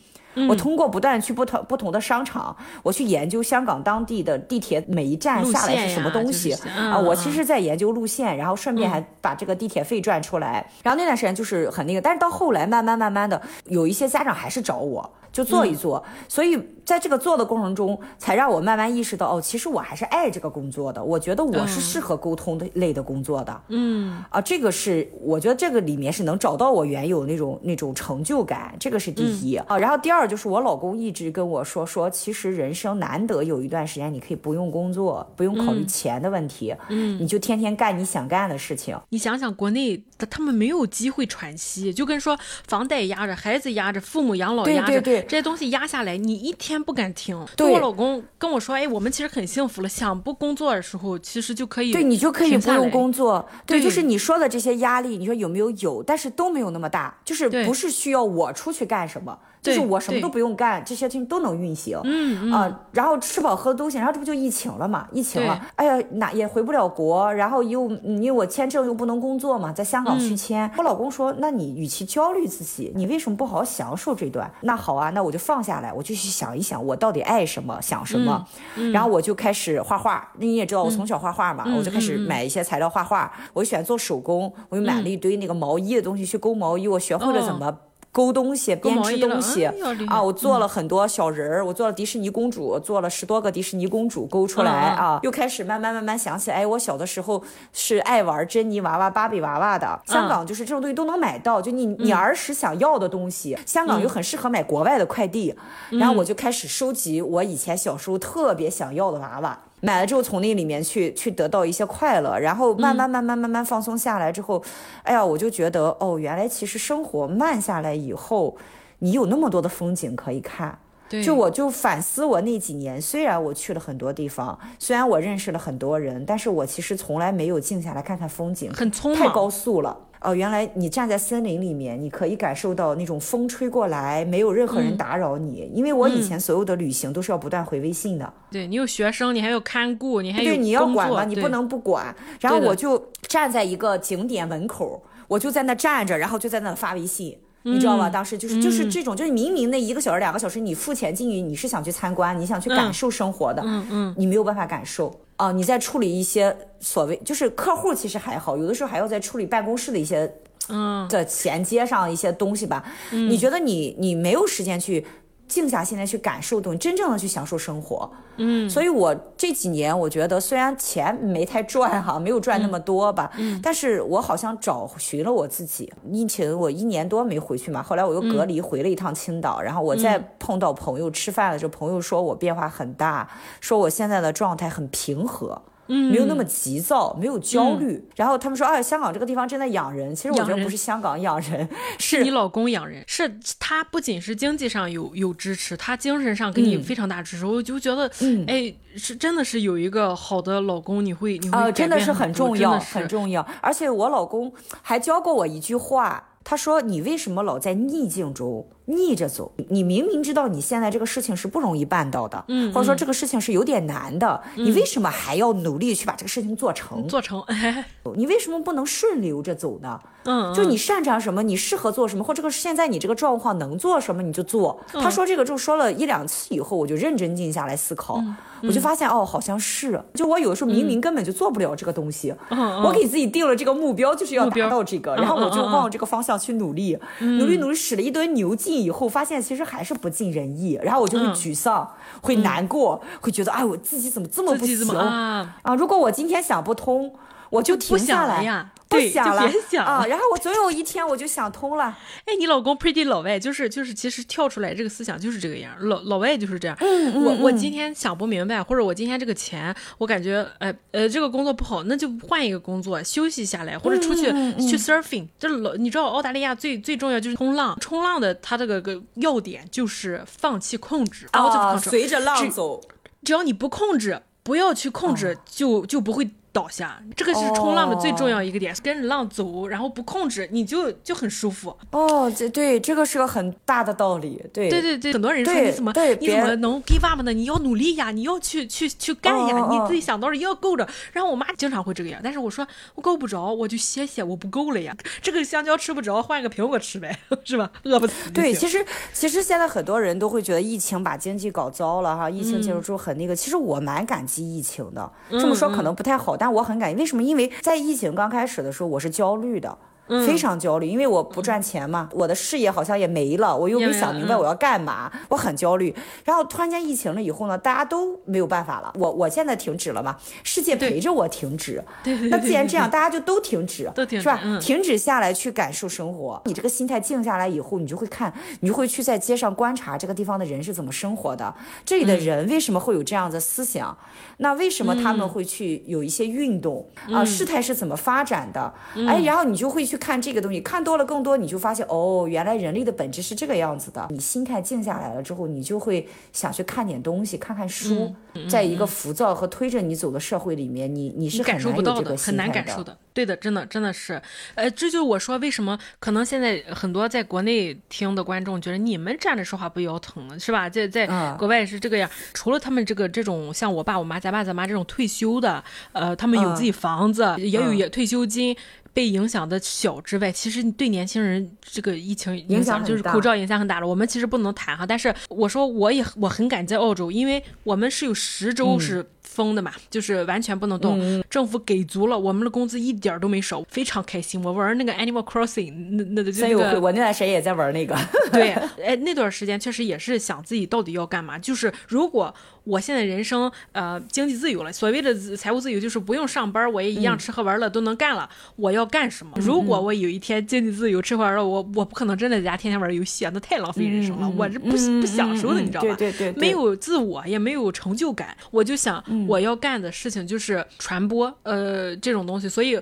我通过不断去不同不同的商场，我去研究香港当地的地铁每一站下来是什么东西嗯啊，我嗯其实在研究路线，然后顺便还把这个地铁费赚出来。然后那段时间就是很那个，但是到后来慢慢慢慢的，有一些家长还是找我。就做一做，所以在这个做的过程中，才让我慢慢意识到，哦，其实我还是爱这个工作的。我觉得我是适合沟通的类的工作的。嗯啊，这个是我觉得这个里面是能找到我原有那种那种成就感，这个是第一、啊。然后第二就是我老公一直跟我说说，其实人生难得有一段时间你可以不用工作，不用考虑钱的问题，嗯，你就天天干你想干的事情。你想想，国内的他们没有机会喘息，就跟说房贷压着，孩子压着，父母养老压着，对对这些东西压下来，你一天不敢停。对就我老公跟我说，哎，我们其实很幸福了，想不工作的时候，其实就可以，对你就可以不用。工作，对，对就是你说的这些压力，你说有没有有？但是都没有那么大，就是不是需要我出去干什么，就是我什么都不用干，这些事情都能运行，嗯嗯啊，然后吃饱喝东西，然后这不就疫情了嘛？疫情了对，哎呀，哪也回不了国，然后又嗯因为我签证又不能工作嘛，在香港续嗯签，我老公说，那你与其焦虑自己，你为什么不好好享受这段？那好啊，那我就放下来，我就去想一想，我到底爱什么，想什么，嗯然后我就开始画画。那你也知道我从小画画嘛，我就开始买一些材料画画。我就喜欢做手工，我又买了一堆那个毛衣的东西去勾毛衣，我学会了怎么。勾东西，编织东西啊！我做了很多小人儿，我做了迪士尼公主，做了十多个迪士尼公主勾出来啊！又开始慢慢慢慢想起来，哎，我小的时候是爱玩珍妮娃娃、芭比娃娃的。香港就是这种东西都能买到，就你你儿时想要的东西，香港又很适合买国外的快递。然后我就开始收集我以前小时候特别想要的娃娃。买了之后，从那里面去去得到一些快乐，然后慢慢慢慢慢慢放松下来之后，哎呀，我就觉得哦，原来其实生活慢下来以后，你有那么多的风景可以看。对就我就反思我那几年，虽然我去了很多地方，虽然我认识了很多人，但是我其实从来没有静下来看看风景，很匆忙太高速了。哦，原来你站在森林里面，你可以感受到那种风吹过来，没有任何人打扰你。因为我以前所有的旅行都是要不断回微信的，对你有学生，你还有看顾，你还有对，你要管嘛，你不能不管。然后我就站在一个景点门口，我就在那站着，然后就在那发微信。你知道嗯吧？当时就是就是这种，就是明明那一个小时、两个小时，你付钱进去，你是想去参观，你想去感受生活的，嗯嗯，你没有办法感受啊！你在处理一些所谓就是客户，其实还好，有的时候还要在处理办公室的一些嗯的衔接上一些东西吧。你觉得你你没有时间去静下心来去感受东西，真正的去享受生活。嗯，所以我这几年我觉得虽然钱没太赚哈，没有赚那么多吧，嗯但是我好像找寻了我自己。疫情我一年多没回去嘛，后来我又隔离回了一趟青岛，然后我再碰到朋友吃饭的时候，朋友说我变化很大，说我现在的状态很平和。没有那么急躁，没有焦虑。然后他们说，哎，香港这个地方真的养人。其实我觉得不是香港养人，是你老公养人，是他不仅是经济上有有支持，他精神上给你非常大支持。我就觉得，哎，是真的是有一个好的老公，你会你会呃，真的是很重要，很重要。而且我老公还教过我一句话，他说：“你为什么老在逆境中逆着走？你明明知道你现在这个事情是不容易办到的，嗯或者说这个事情是有点难的，你为什么还要努力去把这个事情做成？做成，哎，你为什么不能顺流着走呢？嗯，就你擅长什么，你适合做什么，或这个现在你这个状况能做什么你就做。嗯。他说这个就说了一两次以后，我就认真静下来思考，嗯我就发现哦，好像是，就我有的时候明明根本就做不了这个东西，嗯我给自己定了这个目标，就是要达到这个，嗯然后我就往这个方向去努力，努力努力使了一堆牛劲以后，发现其实还是不尽人意，然后我就会嗯沮丧，会难过，会觉得哎，我自己怎么这么不行啊？啊？如果我今天想不通，我就停下来呀不想了别想啊，了然后我总有一天我就想通了。哎，你老公 pretty 老外，就是就是，其实跳出来这个思想就是这个样，老老外就是这样。嗯我我今天想不明白，或者我今天这个钱，我感觉，呃呃，这个工作不好，那就换一个工作，休息下来，或者出去、嗯去 surfing。这老，你知道澳大利亚最最重要就是冲浪，冲浪的它这个个要点就是放弃控制啊。随着浪走。只要你不控制，不要去控制，就就不会倒下。这个是冲浪的最重要一个点，跟着浪走，然后不控制，你就就很舒服。哦，这对这个是个很大的道理。对对对对，很多人说你怎么你怎么能 give up 呢？你要努力呀，你要去去去干呀，你自己想到了要够着。然后我妈经常会这个样，但是我说我够不着，我就歇歇，我不够了呀。[laughs] 这个香蕉吃不着，换个苹果吃呗，[laughs] 是吧？饿不死对，其实其实现在很多人都会觉得疫情把经济搞糟了哈，疫情结束之后很那个。其实我蛮感激疫情的，这么说可能不太好，但我很感。为什么？因为在疫情刚开始的时候，我是焦虑的。非常焦虑，因为我不赚钱嘛，我的事业好像也没了，我又没想明白我要干嘛，我很焦虑。然后突然间疫情了以后呢，大家都没有办法了，我我现在停止了嘛，世界陪着我停止。对对对那既然这样，大家就都停止，都停止是吧？嗯停止下来去感受生活。你这个心态静下来以后，你就会看，你就会去在街上观察这个地方的人是怎么生活的，这里的人为什么会有这样的思想，那为什么他们会去有一些运动啊？事态是怎么发展的？哎，然后你就会去看这个东西，看多了更多，你就发现哦，原来人类的本质是这个样子的。你心态静下来了之后，你就会想去看点东西，看看书，在一个浮躁和推着你走的社会里面，你你是感很难有这个受不到的，很难感受的。对的，真的真的是，呃，这就是我说为什么可能现在很多在国内听的观众觉得你们站着说话不腰疼呢，是吧？在在嗯国外是这个样。除了他们这个这种像我爸我妈咱爸咱妈这种退休的，呃，他们有自己房子，也有嗯也退休金。被影响的小之外，其实对年轻人这个疫情影响就是口罩影响很大了。我们其实不能谈哈，但是我说我也我很感激澳洲，因为我们是有十嗯周是封的嘛，就是完全不能动，政府给足了，我们的工资一点儿都没少，非常开心。我玩那个 Animal Crossing，那那就真有会，那个我那段时间也在玩那个。对，哎，那段时间确实也是想自己到底要干嘛。就是如果我现在人生呃经济自由了，所谓的财务自由就是不用上班，我也一样吃喝玩乐都能干了。我要干什么？如果我有一天经济自由，吃喝玩乐，我我不可能真的在家天天玩游戏啊，那太浪费人生了。我是不不享受的，你知道吧？对对对对没有自我，也没有成就感。我就想我要干的事情就是传播呃这种东西，所以。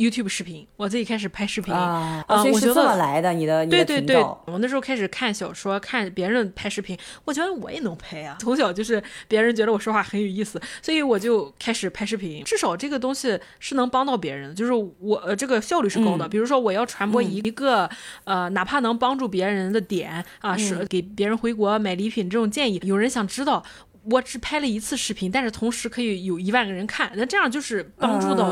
YouTube 视频，我自己开始拍视频啊，我觉得来的，你的对对对，我那时候开始看小说，看别人拍视频，我觉得我也能拍啊。从小就是别人觉得我说话很有意思，所以我就开始拍视频。至少这个东西是能帮到别人，就是我呃这个效率是高的。嗯比如说我要传播一个、呃哪怕能帮助别人的点啊，嗯是给别人回国买礼品这种建议，有人想知道。我只拍了一次视频，但是同时可以有一万个人看，那这样就是帮助到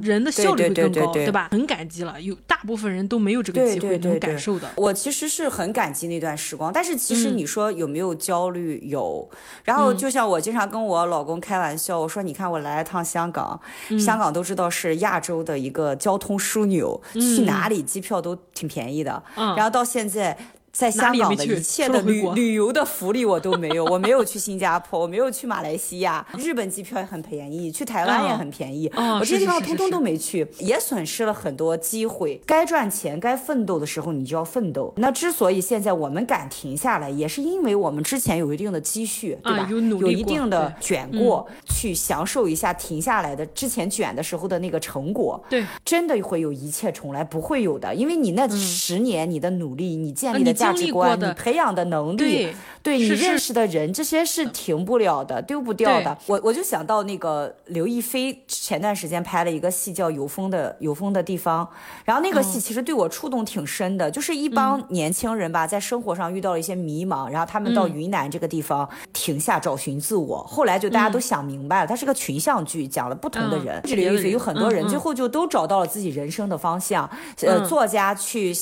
人的效率会对更高，对对对吧？很感激了，有大部分人都没有这个机会能对对对感受的。我其实是很感激那段时光，但是其实嗯你说有没有焦虑？有。然后就像我经常跟我老公开玩笑，我说你看我来一趟香港，嗯香港都知道是亚洲的一个交通枢纽，去哪里机票都挺便宜的。嗯然后到现在。在香港的一切的旅旅游的福利我都没有，[laughs] 我没有去新加坡，我没有去马来西亚，日本机票也很便宜，去台湾也很便宜，我这些地方通通都没去，也损失了很多机会。该赚钱、该奋斗的时候，你就要奋斗。那之所以现在我们敢停下来，也是因为我们之前有一定的积蓄，对吧？有一定的卷过，去享受一下停下来的之前卷的时候的那个成果。对，真的会有一切重来，不会有的，因为你那十年你的努力，你建立的价值观，你。培养的能力，对你认识的人，这些是停不了的，丢不掉的。我我就想到那个刘亦菲前段时间拍了一个戏叫《有风的有风的地方》，然后那个戏其实对我触动挺深的，就是一帮年轻人吧，在生活上遇到了一些迷茫，然后他们到云南这个地方停下找寻自我，后来就大家都想明白了，它是个群像剧，讲了不同的人，这刘亦菲有很多人，最后就都找到了自己人生的方向。呃，作家去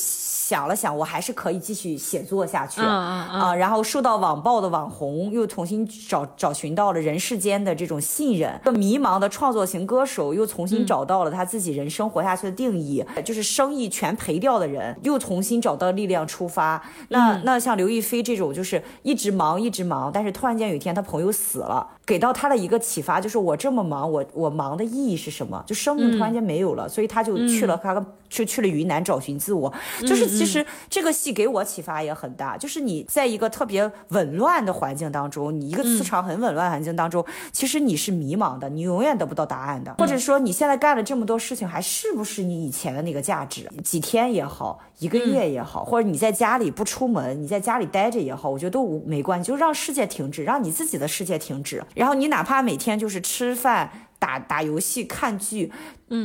想了想，我还是可以继续写作下去。啊啊然后受到网暴的网红又重新找找寻到了人世间的这种信任，迷茫的创作型歌手又重新找到了他自己人生活下去的定义，就是生意全赔掉的人又重新找到力量出发。那那像刘亦菲这种就是一直忙一直忙，但是突然间有一天他朋友死了，给到他的一个启发就是我这么忙，我我忙的意义是什么？就生命突然间没有了，所以他就去了他就去了云南找寻自我。就是其实这个戏给我启发也很大。就是你在一个特别紊乱的环境当中，你一个磁场很紊乱环境当中，其实你是迷茫的，你永远得不到答案的。或者说你现在干了这么多事情，还是不是你以前的那个价值？几天也好，一个月也好，或者你在家里不出门，你在家里待着也好，我觉得都无没关系，就让世界停止，让你自己的世界停止。然后你哪怕每天就是吃饭。打打游戏、看剧，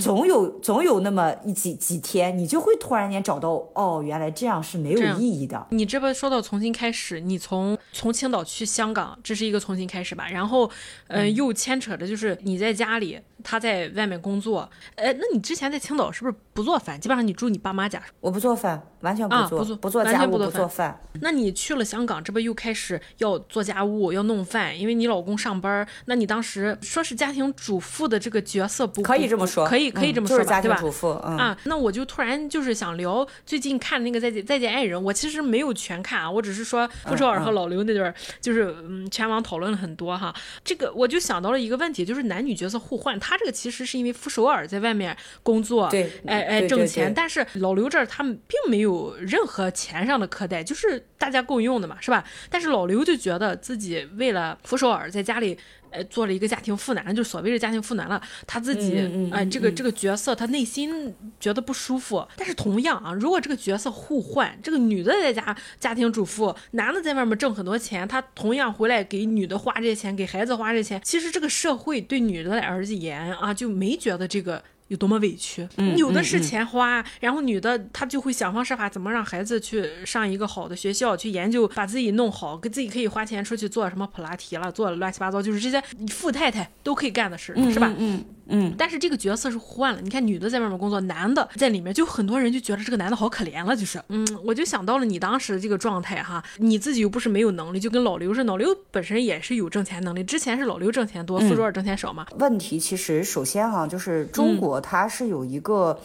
总有总有那么一几几天，你就会突然间找到，哦，原来这样是没有意义的。你这不说到重新开始，你从从青岛去香港，这是一个重新开始吧？然后，嗯，又牵扯着就是你在家里。他在外面工作，哎，那你之前在青岛是不是不做饭？基本上你住你爸妈家。我不做饭，完全不做，不做家务，不做饭。那你去了香港，这不又开始要做家务，要弄饭？因为你老公上班，那你当时说是家庭主妇的这个角色，不可以这么说，可以可以这么说吧，对吧？啊，那我就突然就是想聊最近看那个《再见再见爱人》，我其实没有全看啊，我只是说傅首尔和老刘那段，就是嗯，全网讨论了很多哈。这个我就想到了一个问题，就是男女角色互换，他这个其实是因为。傅首尔在外面工作，对，哎哎挣钱，但是老刘这儿他们并没有任何钱上的苛待，就是大家共用的嘛，是吧？但是老刘就觉得自己为了傅首尔在家里，呃，做了一个家庭妇男，就所谓的家庭妇男了，他自己哎，这个这个角色他内心觉得不舒服。但是同样啊，如果这个角色互换，这个女的在家家庭主妇，男的在外面挣很多钱，他同样回来给女的花这些钱，给孩子花这些钱，其实这个社会对女的而言啊，就没。觉得这个有多么委屈，有的是钱花，然后女的她就会想方设法怎么让孩子去上一个好的学校，去研究，把自己弄好，给自己可以花钱出去做什么普拉提了，做乱七八糟，就是这些富太太都可以干的事，是吧？嗯。嗯，但是这个角色是换了。你看，女的在外面工作，男的在里面，就很多人就觉得这个男的好可怜了。就是，嗯，我就想到了你当时的这个状态哈，你自己又不是没有能力，就跟老刘似的，老刘本身也是有挣钱能力，之前是老刘挣钱多，傅首尔挣钱少嘛。问题其实首先哈，就是中国它是有一个。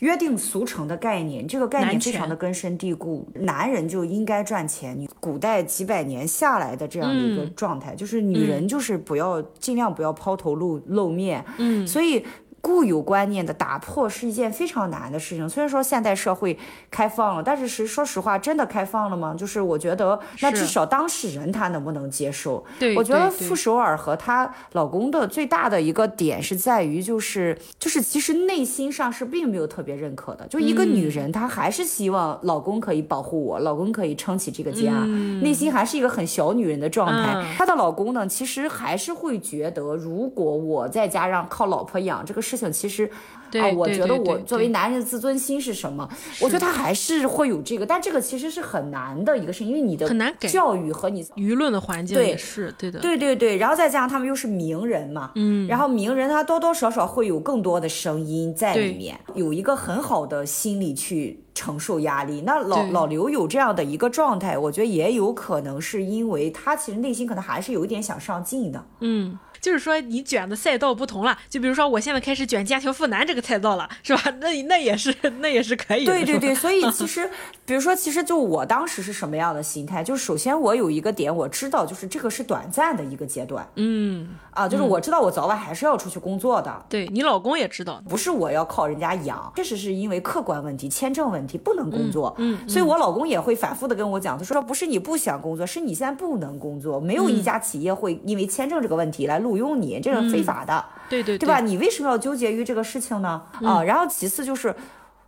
约定俗成的概念，这个概念非常的根深蒂固。男人就应该赚钱，你古代几百年下来的这样的一个状态，就是女人就是不要尽量不要抛头露露面。嗯，所以。固有观念的打破是一件非常难的事情。虽然说现代社会开放了，但是实说实话，真的开放了吗？就是我觉得，那至少当事人他能不能接受？对，我觉得傅首尔和她老公的最大的一个点是在于，就是就是其实内心上是并没有特别认可的。就一个女人，她还是希望老公可以保护我，老公可以撑起这个家，内心还是一个很小女人的状态。她的老公呢，其实还是会觉得，如果我在家让靠老婆养这个。事情其实，啊，我觉得我作为男人的自尊心是什么？我觉得他还是会有这个，但这个其实是很难的一个事情，因为你的很难教育和你舆论的环境也是对的，对对对。然后再加上他们又是名人嘛，嗯，然后名人他多多少少会有更多的声音在里面，有一个很好的心理去。承受压力。那老老刘有这样的一个状态，我觉得也有可能是因为他其实内心可能还是有一点想上进的。嗯，就是说你卷的赛道不同了，就比如说我现在开始卷家庭妇男这个赛道了，是吧？那那也是那也是可以的。对对对，[laughs] 所以其实，比如说，其实就我当时是什么样的心态？就是首先我有一个点，我知道就是这个是短暂的一个阶段嗯，啊，就是我知道我早晚还是要出去工作的。对你老公也知道，不是我要靠人家养，确实是因为客观问题、签证问题不能工作。嗯，所以我老公也会反复的跟我讲，他说不是你不想工作，是你现在不能工作，没有一家企业会因为签证这个问题来录用你，这是非法的。对对对吧？？你为什么要纠结于这个事情呢？啊，然后其次就是。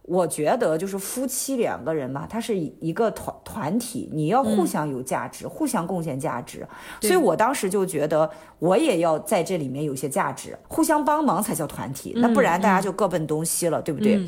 我觉得就是夫妻两个人嘛，他是一个团团体，你要互相有价值，互相贡献价值。所以我当时就觉得，我也要在这里面有些价值，互相帮忙才叫团体，那不然大家就各奔东西了，对不对？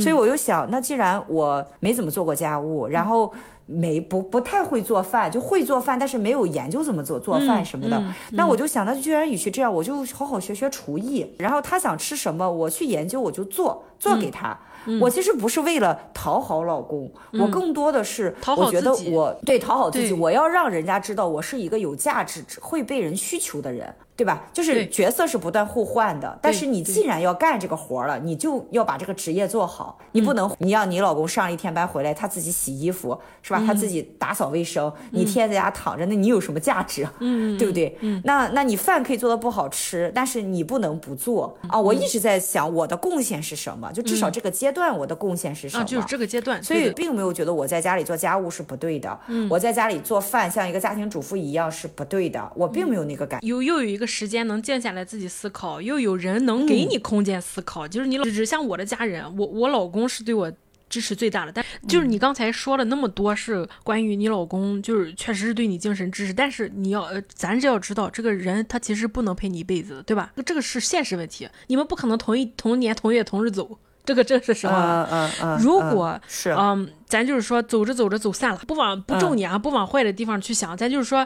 所以我就想，那既然我没怎么做过家务，然后。没不不太会做饭，就会做饭，但是没有研究怎么做做饭什么的。那我就想，那居然与其这样，我就好好学学厨艺。然后他想吃什么，我去研究，我就做做给他。我其实不是为了讨好老公，我更多的是我觉得我对讨好自己，我要让人家知道我是一个有价值、会被人需求的人。对吧？就是角色是不断互换的，但是你既然要干这个活儿了，你就要把这个职业做好。你不能，你让你老公上了一天班回来，他自己洗衣服是吧？他自己打扫卫生，你天天在家躺着，那你有什么价值？嗯，[laughs] 对不对？嗯，那那你饭可以做的不好吃，但是你不能不做啊！我一直在想我的贡献是什么，就至少这个阶段我的贡献是什么？啊，就是这个阶段，所以并没有觉得我在家里做家务是不对的，我在家里做饭像一个家庭主妇一样是不对的，我并没有那个感。有又有一个时间能静下来自己思考，又有人能给你空间思考。就是你老，只像我的家人，我我老公是对我支持最大的，但就是你刚才说了那么多是关于你老公，就是确实是对你精神支持，但是你要呃，咱这要知道这个人他其实不能陪你一辈子的，对吧？这个是现实问题，你们不可能同一同年同月同日走，这个这是实话。嗯嗯嗯，如嗯果是嗯，咱就是说走着走着走散了，不往不重你啊，不往坏的地方去想，咱就是说，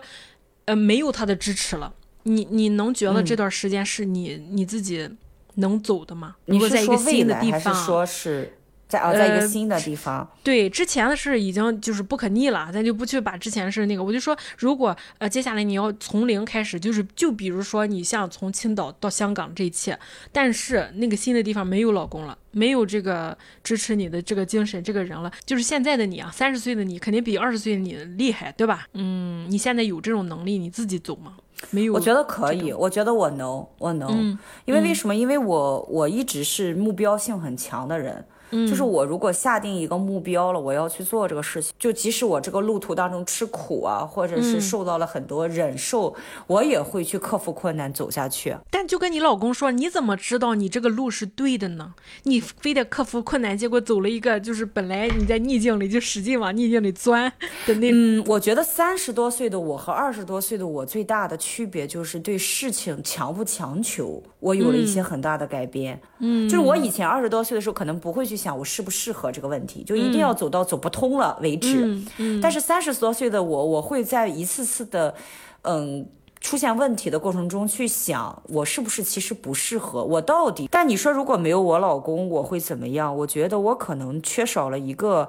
呃，没有他的支持了，你你能觉得这段时间是你、你自己能走的吗？如你果在一个新的地方，说是在啊，在一个呃新的地方？对之前的事已经就是不可逆了，咱就不去把之前的事那个。我就说，如果呃接下来你要从零开始，就是就比如说你像从青岛到香港这一切，但是那个新的地方没有老公了，没有这个支持你的这个精神这个人了，就是现在的你啊，三十岁的你肯定比二十岁的你厉害，对吧？嗯，你现在有这种能力，你自己走吗？没有，我觉得可以，我觉得我能，我能，嗯因为为什么？因为我我一直是目标性很强的人。嗯就是我如果下定一个目标了，我要去做这个事情，就即使我这个路途当中吃苦啊，或者嗯是受到了很多忍受，我也会去克服困难走下去。但就跟你老公说，你怎么知道你这个路是对的呢？你非得克服困难，结果走了一个就是本来你在逆境里就使劲往逆境里钻的那。嗯，我觉得三十多岁的我和二十多岁的我最大的区别就是对事情强不强求，我有了一些很大的改变。嗯，就是我以前二十多岁的时候，可能不会去想我适不适合这个问题，就一定要走到走不通了为止。嗯，但是三十多岁的我，我会在一次次的，嗯。出现问题的过程中去想，我是不是其实不适合，我到底？但你说如果没有我老公，我会怎么样？我觉得我可能缺少了一个。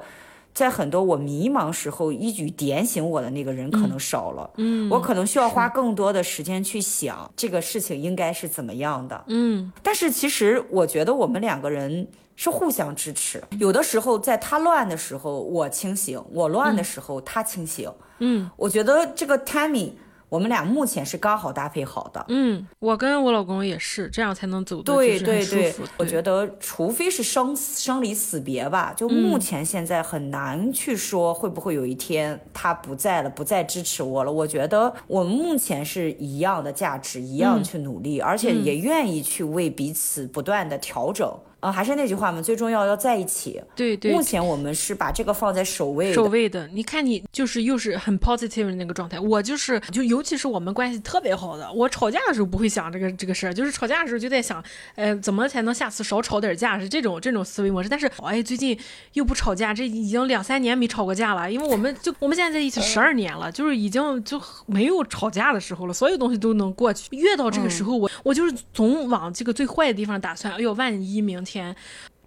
在很多我迷茫时候一举点醒我的那个人可能少了，嗯，我可能需要花更多的时间去想这个事情应该是怎么样的，嗯，但是其实我觉得我们两个人是互相支持，有的时候在他乱的时候我清醒，我乱的时候他清醒，嗯，我觉得这个 timing 我们俩目前是刚好搭配好的。嗯，我跟我老公也是，这样才能走的对对对。，我觉得除非是生生离死别吧，就目前现在很难去说会不会有一天他不在了，不再支持我了。我觉得我们目前是一样的价值，一样去努力，而且也愿意去为彼此不断的调整。啊、还是那句话嘛，最重要要在一起。对对目前我们是把这个放在首位。首位的，你看你就是又是很 positive 的那个状态，我就是就尤其是我们关系特别好的，我吵架的时候不会想这个这个事儿，就是吵架的时候就在想，呃，怎么才能下次少吵点架，是这种这种思维模式。但是哎，最近又不吵架，这已经两三年没吵过架了，因为我们就我们现在在一起十二年了，就是已经就没有吵架的时候了，所有东西都能过去。越到这个时候，我我就是总往这个最坏的地方打算，哎呦，万一明天。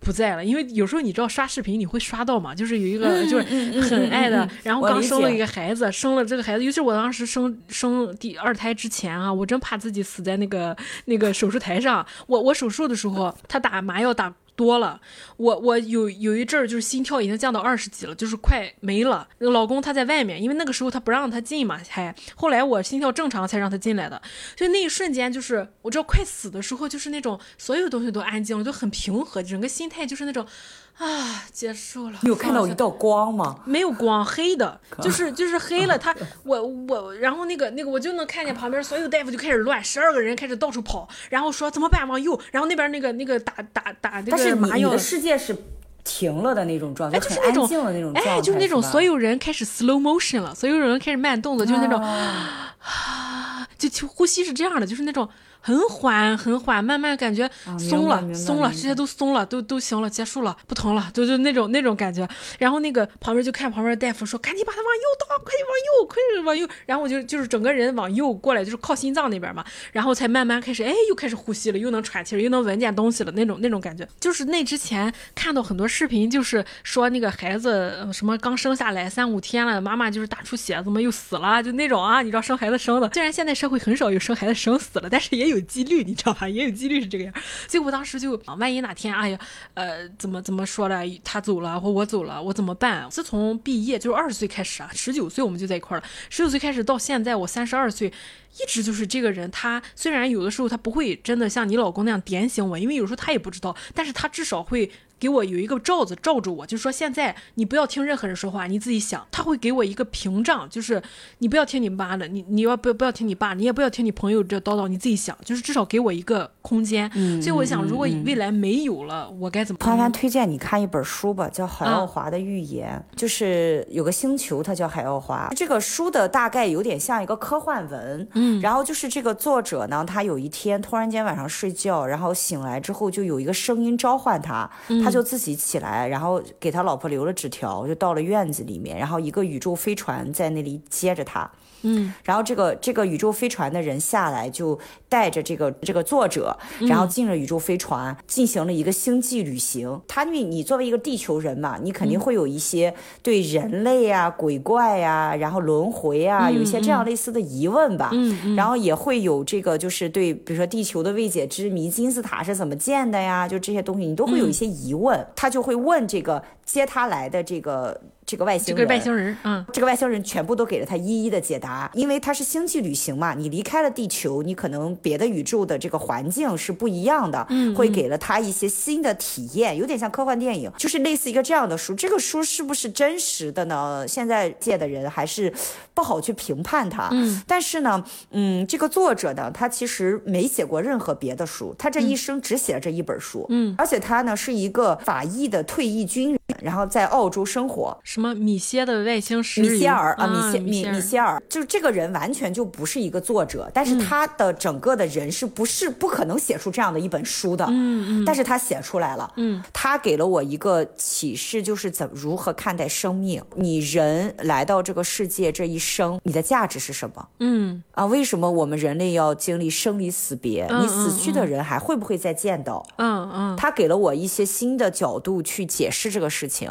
不在了，因为有时候你知道刷视频你会刷到嘛，就是有一个就是很爱的，然后刚生了一个孩子，生了这个孩子，尤其我当时生生第二胎之前啊，我真怕自己死在那个那个手术台上。我我手术的时候，他打麻药打。多了，我我有有一阵儿就是心跳已经降到二十几了，就是快没了。老公他在外面，因为那个时候他不让他进嘛，还后来我心跳正常才让他进来的。就那一瞬间，就是我知道快死的时候，就是那种所有东西都安静了，就很平和，整个心态就是那种。啊，结束了。你有看到一道光吗？没有光，黑的，就是就是黑了。他我我，然后那个那个，我就能看见旁边所有大夫就开始乱，十二个人开始到处跑，然后说怎么办？往右，然后那边那个那个打打打那个麻药。的世界是停了的那种状态，就是那种静的那种。哎，就是那种所有人开始 slow motion 了，所有人开始慢动作，就是那种，[sighs] 就就呼吸是这样的，就是那种。很缓，很缓，慢慢感觉松了，松了，这些都松了，都都行了，结束了，不疼了，就就那种那种感觉。然后那个旁边就看旁边的大夫说：“赶紧把他往右倒，快点往右，快点往右。”然后我就就是整个人往右过来，就是靠心脏那边嘛。然后才慢慢开始，哎，又开始呼吸了，又能喘气了，又能闻见东西了，那种那种感觉。就是那之前看到很多视频，就是说那个孩子什么刚生下来三五天了，妈妈就是大出血，怎么又死了？就那种啊，你知道生孩子生的。虽然现在社会很少有生孩子生死了，但是也。有几率，你知道吧？也有几率是这个样。所以我当时就，万一哪天，哎呀，呃，怎么怎么说了？他走了或我走了，我怎么办？自从毕业就是二十岁开始啊，十九岁我们就在一块了。十九岁开始到现在，我三十二岁，一直就是这个人。他虽然有的时候他不会真的像你老公那样点醒我，因为有时候他也不知道，但是他至少会。给我有一个罩子罩住我，就是说现在你不要听任何人说话，你自己想。他会给我一个屏障，就是你不要听你妈的，你你要不不要听你爸，你也不要听你朋友这叨叨，你自己想，就是至少给我一个空间。所以我想，如果未来没有了，我该怎么？潘潘推荐你看一本书吧，叫《海奥华的预言》，就是有个星球，它叫海奥华。这个书的大概有点像一个科幻文，嗯，然后就是这个作者呢，他有一天突然间晚上睡觉，然后醒来之后就有一个声音召唤他，他。他就自己起来，然后给他老婆留了纸条，就到了院子里面，然后一个宇宙飞船在那里接着他。嗯，然后这个这个宇宙飞船的人下来，就带着这个这个作者，然后进了宇宙飞船，进行了一个星际旅行。他因为你作为一个地球人嘛，你肯定会有一些对人类啊、鬼怪呀，然后轮回啊，有一些这样类似的疑问吧。嗯，然后也会有这个，就是对，比如说地球的未解之谜，金字塔是怎么建的呀？就这些东西，你都会有一些疑问。他就会问这个接他来的这个。这个外星人，这个外星人，嗯，这个外星人全部都给了他一一的解答，因为他是星际旅行嘛，你离开了地球，你可能别的宇宙的这个环境是不一样的，嗯，会给了他一些新的体验，有点像科幻电影，就是类似一个这样的书。这个书是不是真实的呢？现在界的人还是不好去评判它，嗯，但是呢，嗯，这个作者呢，他其实没写过任何别的书，他这一生只写了这一本书，嗯，而且他呢是一个法裔的退役军人，然后在澳洲生活。什么米歇的外星食米歇尔啊，米歇米米歇尔，就是这个人完全就不是一个作者，但是他的整个的人是不是不可能写出这样的一本书的？嗯嗯，但是他写出来了。嗯，他给了我一个启示，就是怎如何看待生命。你人来到这个世界这一生，你的价值是什么？嗯啊，为什么我们人类要经历生离死别？你死去的人还会不会再见到？嗯嗯，他给了我一些新的角度去解释这个事情，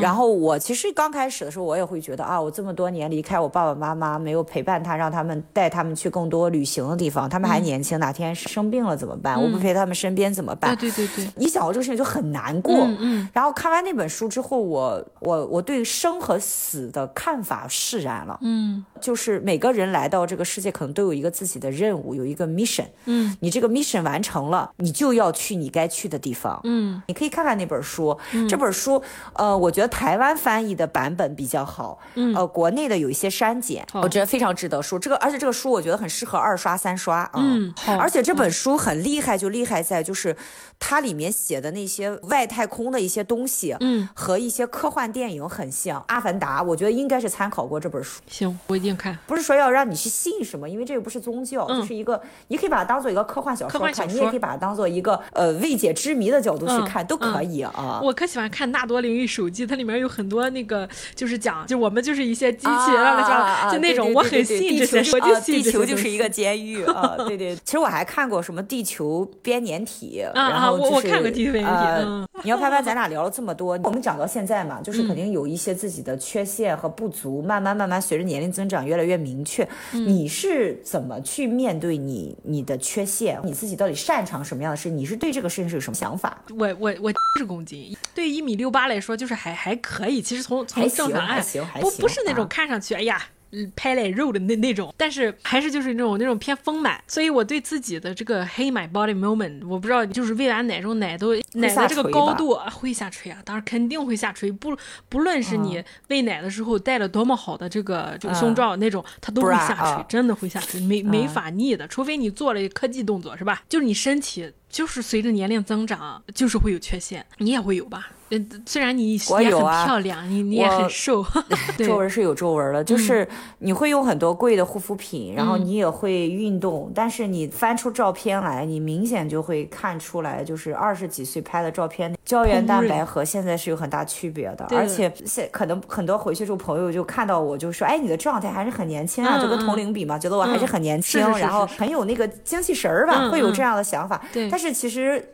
然后我其实刚开始的时候，我也会觉得啊，我这么多年离开我爸爸妈妈，没有陪伴他，让他们带他们去更多旅行的地方，他们还年轻，哪天生病了怎么办？我不陪他们身边怎么办？对对对，你想到这个事情就很难过。嗯，然后看完那本书之后，我我我对生和死的看法释然了。嗯，就是每个人来到这个世界，可能都有一个自己的任务，有一个 mission。嗯，你这个 mission 完成了，你就要去你该去的地方。嗯，你可以看看那本书。这本书，呃，我觉得台湾翻译的版本比较好。嗯，呃，国内的有一些删减，我觉得非常值得书。这个，而且这个书我觉得很适合二刷、三刷啊。嗯，而且这本书很厉害，就厉害在就是它里面写的那些外太空的一些东西，嗯，和一些科幻电影很像。《阿凡达》，我觉得应该是参考过这本书。行，我一定。看。不是说要让你去信什么，因为这个不是宗教，嗯就是一个，你可以把它当做一个科幻小说看，你也可以把它当做一个呃未解之谜的角度去嗯看，都可以啊。我可喜欢看《纳多灵异手机》，它里面有很多那个，就是讲，就我们就是一些机器啊人，乱七八啊糟，就那种，我很信这些，地球我就信啊地球就是一个监狱啊，对对。其实我还看过什么地球编年体，啊 [laughs] 然后我我就是看过 TVB，呃嗯你要拍拍，咱俩聊了这么多，我们长到现在嘛，就是肯定有一些自己的缺陷和不足，慢慢慢慢随着年龄增长越来越明确。你是怎么去面对你你的缺陷？你自己到底擅长什么样的事？你是对这个事情是有什么想法？我我我是公斤，对一米六八来说就是还还可以。其实从从还正常按行还行还不行不是那种啊看上去哎呀。嗯拍脸肉的那那种，但是还是就是那种那种偏丰满，所以我对自己的这个 Hey My Body Moment，我不知道就是喂完奶之后奶都奶的这个高度啊会下垂啊，当然肯定会下垂，不不论是你喂奶的时候戴了多么好的这个这个胸罩那种，它都会下垂啊，真的会下垂，没没法逆的，除非你做了科技动作是吧？就是你身体就是随着年龄增长，就是会有缺陷，你也会有吧？嗯，虽然你我有啊漂亮，你你也我很瘦，[laughs] 对 [laughs] 皱纹是有皱纹了，[laughs] 就是你会用很多贵的护肤品，然后你也会运动，但是你翻出照片来，你明显就会看出来，就是二十几岁拍的照片，胶原蛋白和现在是有很大区别的。而且现可能很多回去之后朋友就看到我就说，哎，你的状态还是很年轻啊，嗯就跟同龄比嘛，觉得我还是很年轻，然后很有那个精气神儿吧，会有这样的想法。对但是其实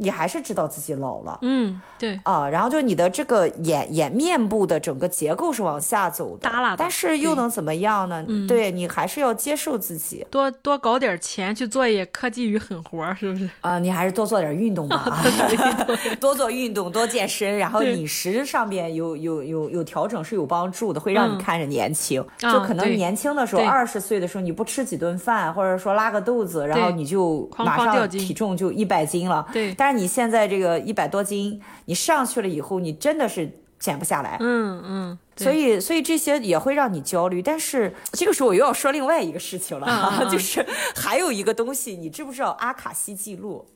你还是知道自己老了。嗯，对，啊，然后就你的这个眼眼面部的整个结构是往下走的，耷拉但是又能怎么样呢？嗯。对你还是要接受自己。多多搞点钱去做一些科技与狠活，是不是？啊、你还是多做点运动吧，[laughs] 啊 [laughs] 多做运动，多健身，然后饮食上面有有有有调整是有帮助的，会让嗯你看着年轻。啊就可能年轻的时候，对。二十岁的时候你不吃几顿饭，或者说拉个肚子，然后你就马上体重就一百斤了。对。但是你现在这个一百多斤，你上去了以后，你真的是减不下来。嗯嗯，所以，所以这些也会让你焦虑。但是这个时候我又要说另外一个事情了，[laughs] 就是还有一个东西，你知不知道阿卡西记录？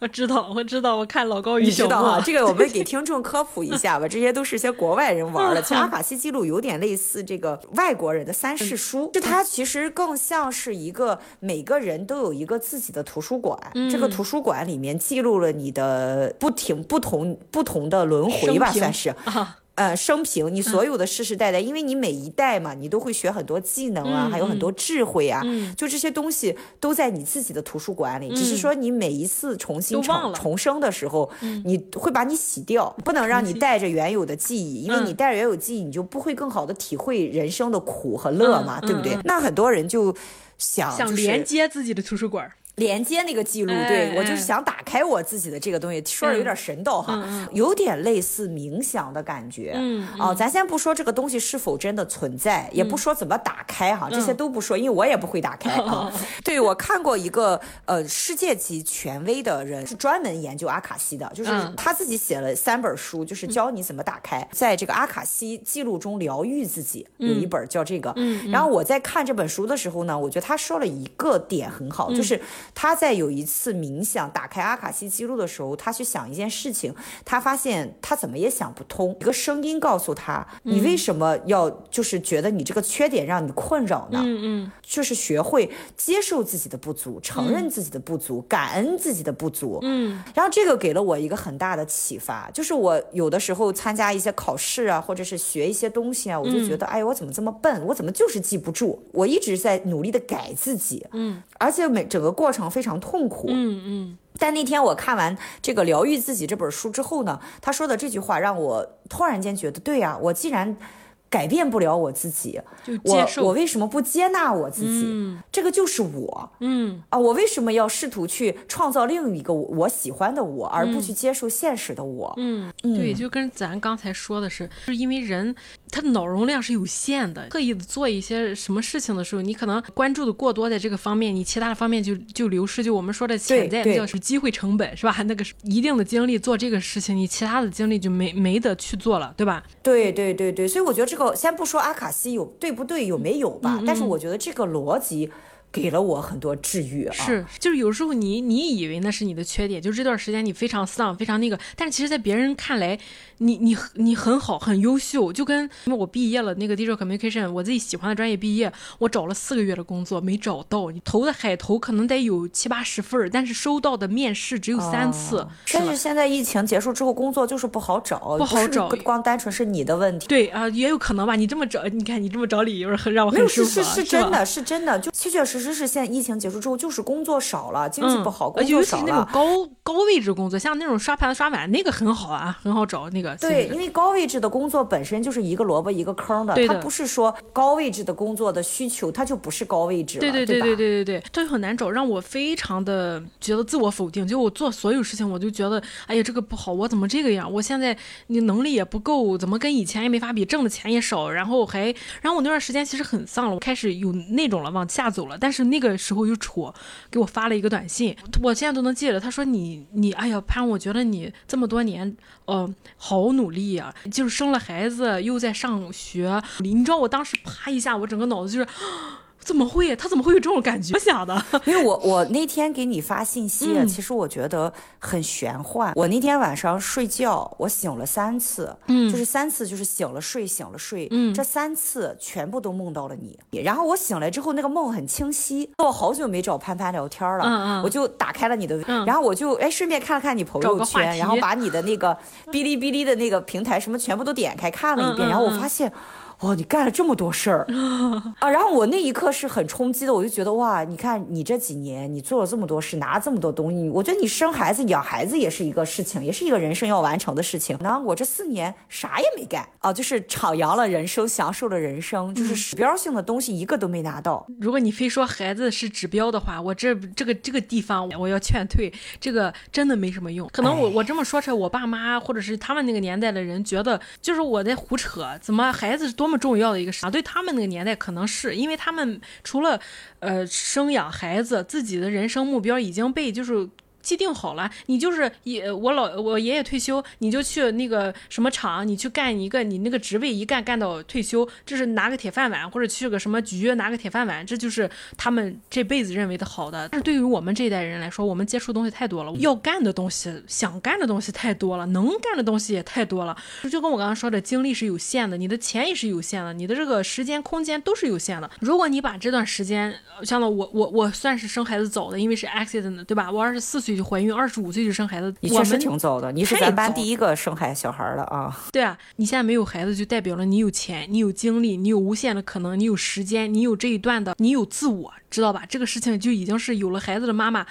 我知道，我知道，我看老高与你小莫知道啊？[laughs] 这个我们给听众科普一下吧，这些都是一些国外人玩的。其实阿 [laughs] 法西记录有点类似这个外国人的三世书，就它其实更像是一个每个人都有一个自己的图书馆，这个图书馆里面记录了你的不停不同不同的轮回吧，算是。啊，呃，生平你所有的世世代代，因为你每一代嘛，你都会学很多技能啊，嗯还有很多智慧啊，嗯。就这些东西都在你自己的图书馆里，只是说你每一次重新重生的时候，你会把你洗掉，不能让你带着原有的记忆，因为嗯你带着原有记忆，你就不会更好的体会人生的苦和乐嘛，嗯对不对？那很多人就想想就是连接自己的图书馆儿，连接那个记录，哎对我就是哎。想打开我自己的这个东西，说的有点神道哈，有点类似冥想的感觉。嗯哦，咱先不说这个东西是否真的存在，也不说怎么打开哈，这些都不说，因为我也不会打开啊。[laughs] 对我看过一个呃世界级权威的人，是专门研究阿卡西的，就是嗯。他自己写了三本书，就是教你怎么打开，在这个阿卡西记录中疗愈自己，有一本叫这个。嗯然后我在看这本书的时候呢，我觉得他说了一个点很好，就是他在有一次冥想打开阿卡西记录的时候，他去想一件事情，他发现他怎么也想不通，一个声音告诉他，你为什么要就是觉得你这个缺点让你困扰呢？嗯嗯就是学会接受自己的不足，承认自己的不足，感恩自己的不足。嗯然后这个给了我一个很大的启发，就是我有的时候参加一些考试啊，或者是学一些东西啊，我就觉得，哎，我怎么这么笨？我怎么就是记不住？我一直在努力的改自己，嗯，而且每整个过程非常痛苦，嗯嗯。但那天我看完这个《疗愈自己》这本书之后呢，他说的这句话让我突然间觉得，对呀、我既然改变不了我自己，就接受我我为什么不接纳我自己？嗯这个就是我嗯啊！我为什么要试图去创造另一个我我喜欢的我，而不去接受现实的我？嗯，对，就跟咱刚才说的是，就是因为人他的脑容量是有限的，刻意的做一些什么事情的时候，你可能关注的过多在这个方面，你其他的方面就就流失。就我们说的潜在的叫是机会成本，是吧？那个一定的精力做这个事情，你其他的精力就没没得去做了，对吧？对对对对，所以我觉得这个先不说阿卡西有对不对有没有吧，但是我觉得这个逻辑给了我很多治愈啊。是，就是有时候你你以为那是你的缺点，就这段时间你非常丧，非常那个，但是其实，在别人看来，你你你很好，很优秀。就跟因为我毕业了，那个 digital communication，我自己喜欢的专业毕业，我找了四个月的工作没找到，你投的海投可能得有七八十份但是收到的面试只有三次。但是现在疫情结束之后，工作就是不好找，不好找，光单纯是你的问题。对啊，也有可能吧。你这么找，你看你这么找理由，很让我很舒服。是是是真的，是真的，就确确实实是现在疫情结束之后，就是工作少了，经济不好，工作少了。尤其那种高高位置工作，像那种刷盘子、刷碗，那个很好啊，很好找。那个对，因为高位置的工作本身就是一个萝卜一个坑的，它不是说高位置的工作的需求，它就不是高位置了，对对对对对对对，这就很难找，让我非常的觉得自我否定。就我做所有事情，我就觉得，哎呀，这个不好，我怎么这个样？我现在你能力也不够，怎么跟以前也没法比，挣的钱也少，然后还，然后我那段时间其实很丧了，我开始有那种了，往下走了。但是那个时候又戳，给我发了一个短信，我现在都能记得，他说你你，哎呀潘，我觉得你这么多年，呃，好好努力啊，就是生了孩子又在上学，你知道我当时啪一下，我整个脑子就是。怎么会？他怎么会有这种感觉？我想的，[laughs] 因为我我那天给你发信息，其实我觉得很玄幻。我那天晚上睡觉，我醒了三次，嗯，就是三次，就是醒了睡，醒了睡，嗯，这三次全部都梦到了你。然后我醒来之后，那个梦很清晰。我好久没找潘潘聊天了，嗯嗯，我就打开了你的，然后我就哎顺便看了看你朋友圈，然后把你的那个哔哩哔哩的那个平台什么全部都点开看了一遍，然后我发现。哦，你干了这么多事儿 [laughs] 啊！然后我那一刻是很冲击的，我就觉得哇，你看你这几年你做了这么多事，拿了这么多东西，我觉得你生孩子养孩子也是一个事情，也是一个人生要完成的事情。然后我这四年啥也没干啊，就是徜徉了人生，享受了人生，就是指标性的东西一个都没拿到。如果你非说孩子是指标的话，我这这个这个地方我要劝退，这个真的没什么用。可能我我这么说出来，我爸妈或者是他们那个年代的人觉得就是我在胡扯，怎么孩子多。这么重要的一个事啊，对他们那个年代可能是因为他们除了呃生养孩子，自己的人生目标已经被就是。既定好了，你就是也我老我爷爷退休，你就去那个什么厂，你去干一个你那个职位，一干干到退休，这是拿个铁饭碗，或者去个什么局拿个铁饭碗，这就是他们这辈子认为的好的。但是对于我们这一代人来说，我们接触东西太多了，要干的东西、想干的东西太多了，能干的东西也太多了。就跟我刚刚说的，精力是有限的，你的钱也是有限的，你的这个时间、空间都是有限的。如果你把这段时间，像我我我算是生孩子早的，因为是 accident，对吧？我二十四岁。就怀孕二十五岁就生孩子，你确实挺早的。你是咱班第一个生孩小孩的啊。对啊，你现在没有孩子，就代表了你有钱，你有精力，你有无限的可能，你有时间，你有这一段的，你有自我，知道吧？这个事情就已经是有了孩子的妈妈。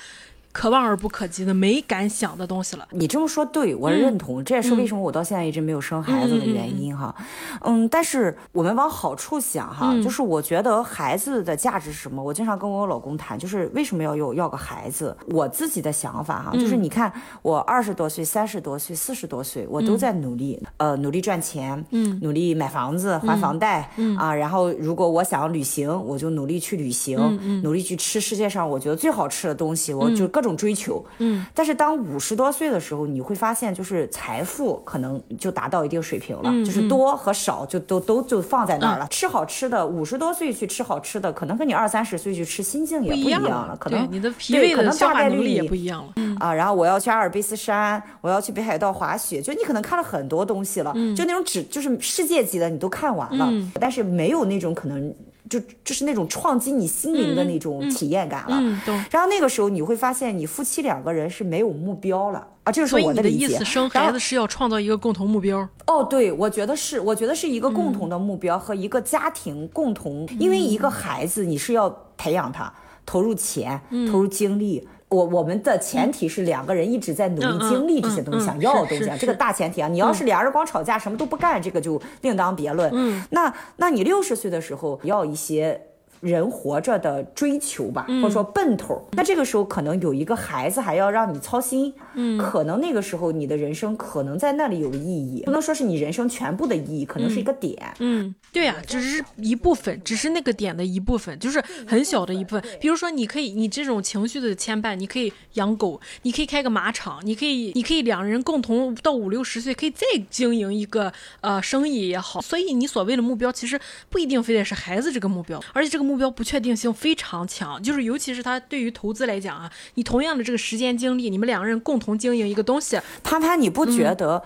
可望而不可及的、没敢想的东西了。你这么说对，我认同。这也是为什么我到现在一直没有生孩子的原因哈。嗯，但是我们往好处想哈，就是我觉得孩子的价值是什么？我经常跟我老公谈，就是为什么要有要个孩子？我自己的想法哈，就是你看我二十多岁、三十多岁、四十多岁，我都在努力，呃，努力赚钱，嗯，努力买房子、还房贷，嗯啊，然后如果我想要旅行，我就努力去旅行，嗯努力去吃世界上我觉得最好吃的东西，我就各种。种追求，嗯，但是当五十多岁的时候，你会发现，就是财富可能就达到一定水平了，就是多和少就都都就放在那儿了。吃好吃的，五十多岁去吃好吃的，可能跟你二三十岁去吃心境也不一样了，可能你的脾胃的消化能力也不一样了。啊，然后我要去阿尔卑斯山，我要去北海道滑雪，就你可能看了很多东西了，就那种只就是世界级的你都看完了，但是没有那种可能。就就是那种撞击你心灵的那种体验感了，嗯，然后那个时候你会发现，你夫妻两个人是没有目标了。啊，这是我的理解。意思，生孩子是要创造一个共同目标。哦，对，我觉得是，我觉得是一个共同的目标和一个家庭共同，因为一个孩子你是要培养他，投入钱，投入精力。我我们的前提是两个人一直在努力经历这些东西，想要的东西，这个大前提啊。你要是俩人光吵架，什么都不干，这个就另当别论。那那你六十岁的时候要一些。人活着的追求吧，或者说奔头，那这个时候可能有一个孩子还要让你操心，嗯，可能那个时候你的人生可能在那里有意义，不能说是你人生全部的意义，可能是一个点，嗯，对呀，只是一部分，只是那个点的一部分，就是很小的一部分。比如说，你可以，你这种情绪的牵绊，你可以养狗，你可以开个马场，你可以，你可以两人共同到五六十岁，可以再经营一个呃生意也好。所以你所谓的目标，其实不一定非得是孩子这个目标，而且这个。目标不确定性非常强，就是尤其是他对于投资来讲啊，你同样的这个时间精力，你们两个人共同经营一个东西，潘潘，你不觉得？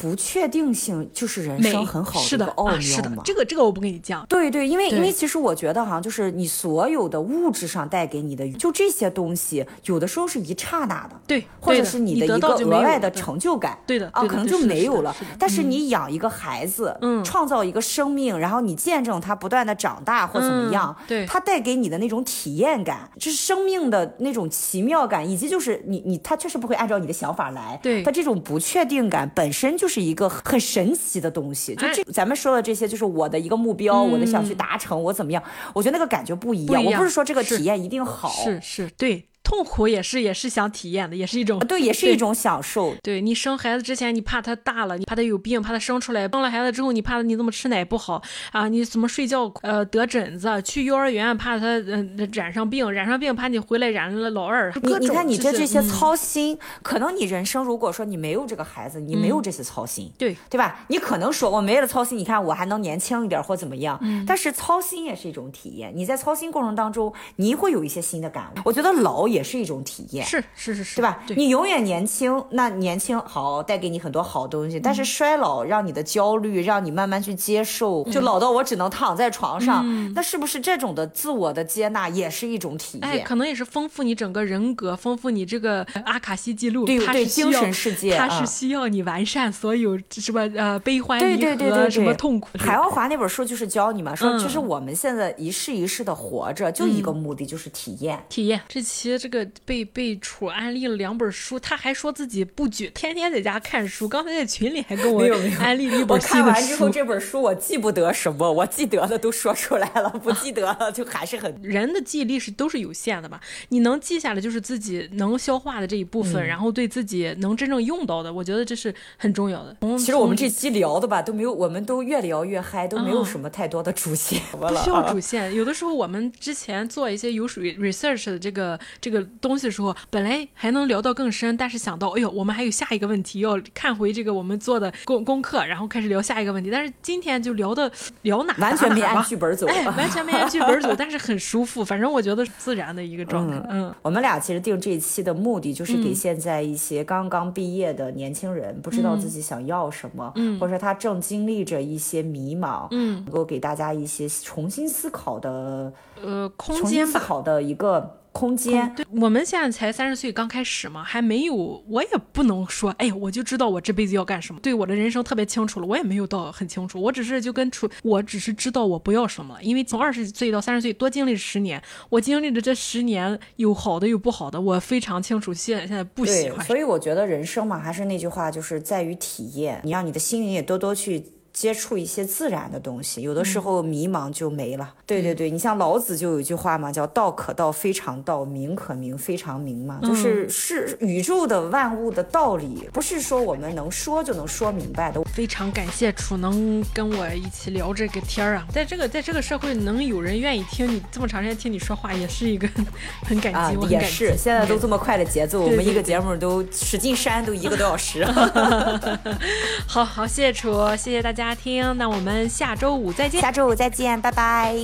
不确定性就是人生很好的一个奥妙吗？这个这个我不跟你讲。对对，因为因为其实我觉得哈，就是你所有的物质上带给你的，就这些东西，有的时候是一刹那的，对，或者是你的一个额外的成就感，对的啊，可能就没有了。但是你养一个孩子，嗯，创造一个生命，然后你见证他不断的长大或怎么样，对，他带给你的那种体验感，就是生命的那种奇妙感，以及就是你你他确实不会按照你的想法来，对，他这种不确定感本身就是一个很。神奇的东西，就这咱们说的这些，就是我的一个目标，我的想去达成，我怎么样？我觉得那个感觉不一样。我不是说这个体验一定好，是是，对。痛苦也是，也是想体验的，也是一种对，[laughs] 也是一种享受。对你生孩子之前，你怕他大了，你怕他有病，怕他生出来；生了孩子之后，你怕你怎么吃奶不好啊？你怎么睡觉呃得疹子？去幼儿园怕他嗯染上病，染上病怕你回来染了老二。你你看你这这些操心，可能你人生如果说你没有这个孩子，你没有这些操心，对对吧？你可能说我没了操心，你看我还能年轻一点或怎么样？嗯。但是操心也是一种体验。你在操心过程当中，你会有一些新的感悟。我觉得老也是一种体验。是是是是，对吧？你永远年轻，那年轻好带给你很多好东西，但是衰老让你的焦虑，让你慢慢去接受，就老到我只能躺在床上，那是不是这种的自我的接纳也是一种体验？哎，可能也是丰富你整个人格，丰富你这个阿卡西记录。对对，精神世界，它是需要你完善所有什么呃悲欢离合，什么痛苦。海奥华那本书就是教你嘛，说其实我们现在一世一世的活着，就一个目的就是体验，体验。这期这个被被楚安利了。两本书，他还说自己不举，天天在家看书。刚才在群里还跟我安利了一本新的书。看完之后，这本书我记不得什么，我记得的都说出来了，不记得了就还是很。[laughs] 人的记忆力是都是有限的嘛，你能记下来就是自己能消化的这一部分，然后对自己能真正用到的，我觉得这是很重要的。其实我们这期聊的吧都没有，我们都越聊越嗨，都没有什么太多的主线。不需要主 [laughs] 线，有的时候我们之前做一些有属于 research 的这个这个东西的时候，本来还能。能聊到更深，但是想到，哎呦，我们还有下一个问题要看回这个我们做的功功课，然后开始聊下一个问题。但是今天就聊的聊哪完全没按剧本走，哎，完全没按剧本走，但是很舒服。反正我觉得自然的一个状态。嗯，我们俩其实定这一期的目的就是给现在一些刚刚毕业的年轻人，不知道自己想要什么，嗯，或者说他正经历着一些迷茫，嗯，能够给大家一些重新思考的呃空间思考的一个。空间，对，我们现在才三十岁，刚开始嘛，还没有，我也不能说，哎呀，我就知道我这辈子要干什么，对我的人生特别清楚了，我也没有到很清楚，我只是就跟处，我只是知道我不要什么，因为从二十岁到三十岁多经历十年，我经历的这十年有好的有不好的，我非常清楚，现在现在不喜欢。所以我觉得人生嘛，还是那句话，就是在于体验，你让你的心灵也多多去。接触一些自然的东西，有的时候迷茫就没了。对对对，你像老子就有一句话嘛，叫“道可道，非常道；名可名，非常名”嘛，就是是宇宙的万物的道理，不是说我们能说就能说明白的。非常感谢楚能跟我一起聊这个天儿啊，在这个在这个社会能有人愿意听你这么长时间听你说话，也是一个很感激。我也是，现在都这么快的节奏，我们一个节目都使劲删都一个多小时。[laughs] 好好，谢谢楚，谢谢大家。听，那我们下周五再见。下周五再见，拜拜。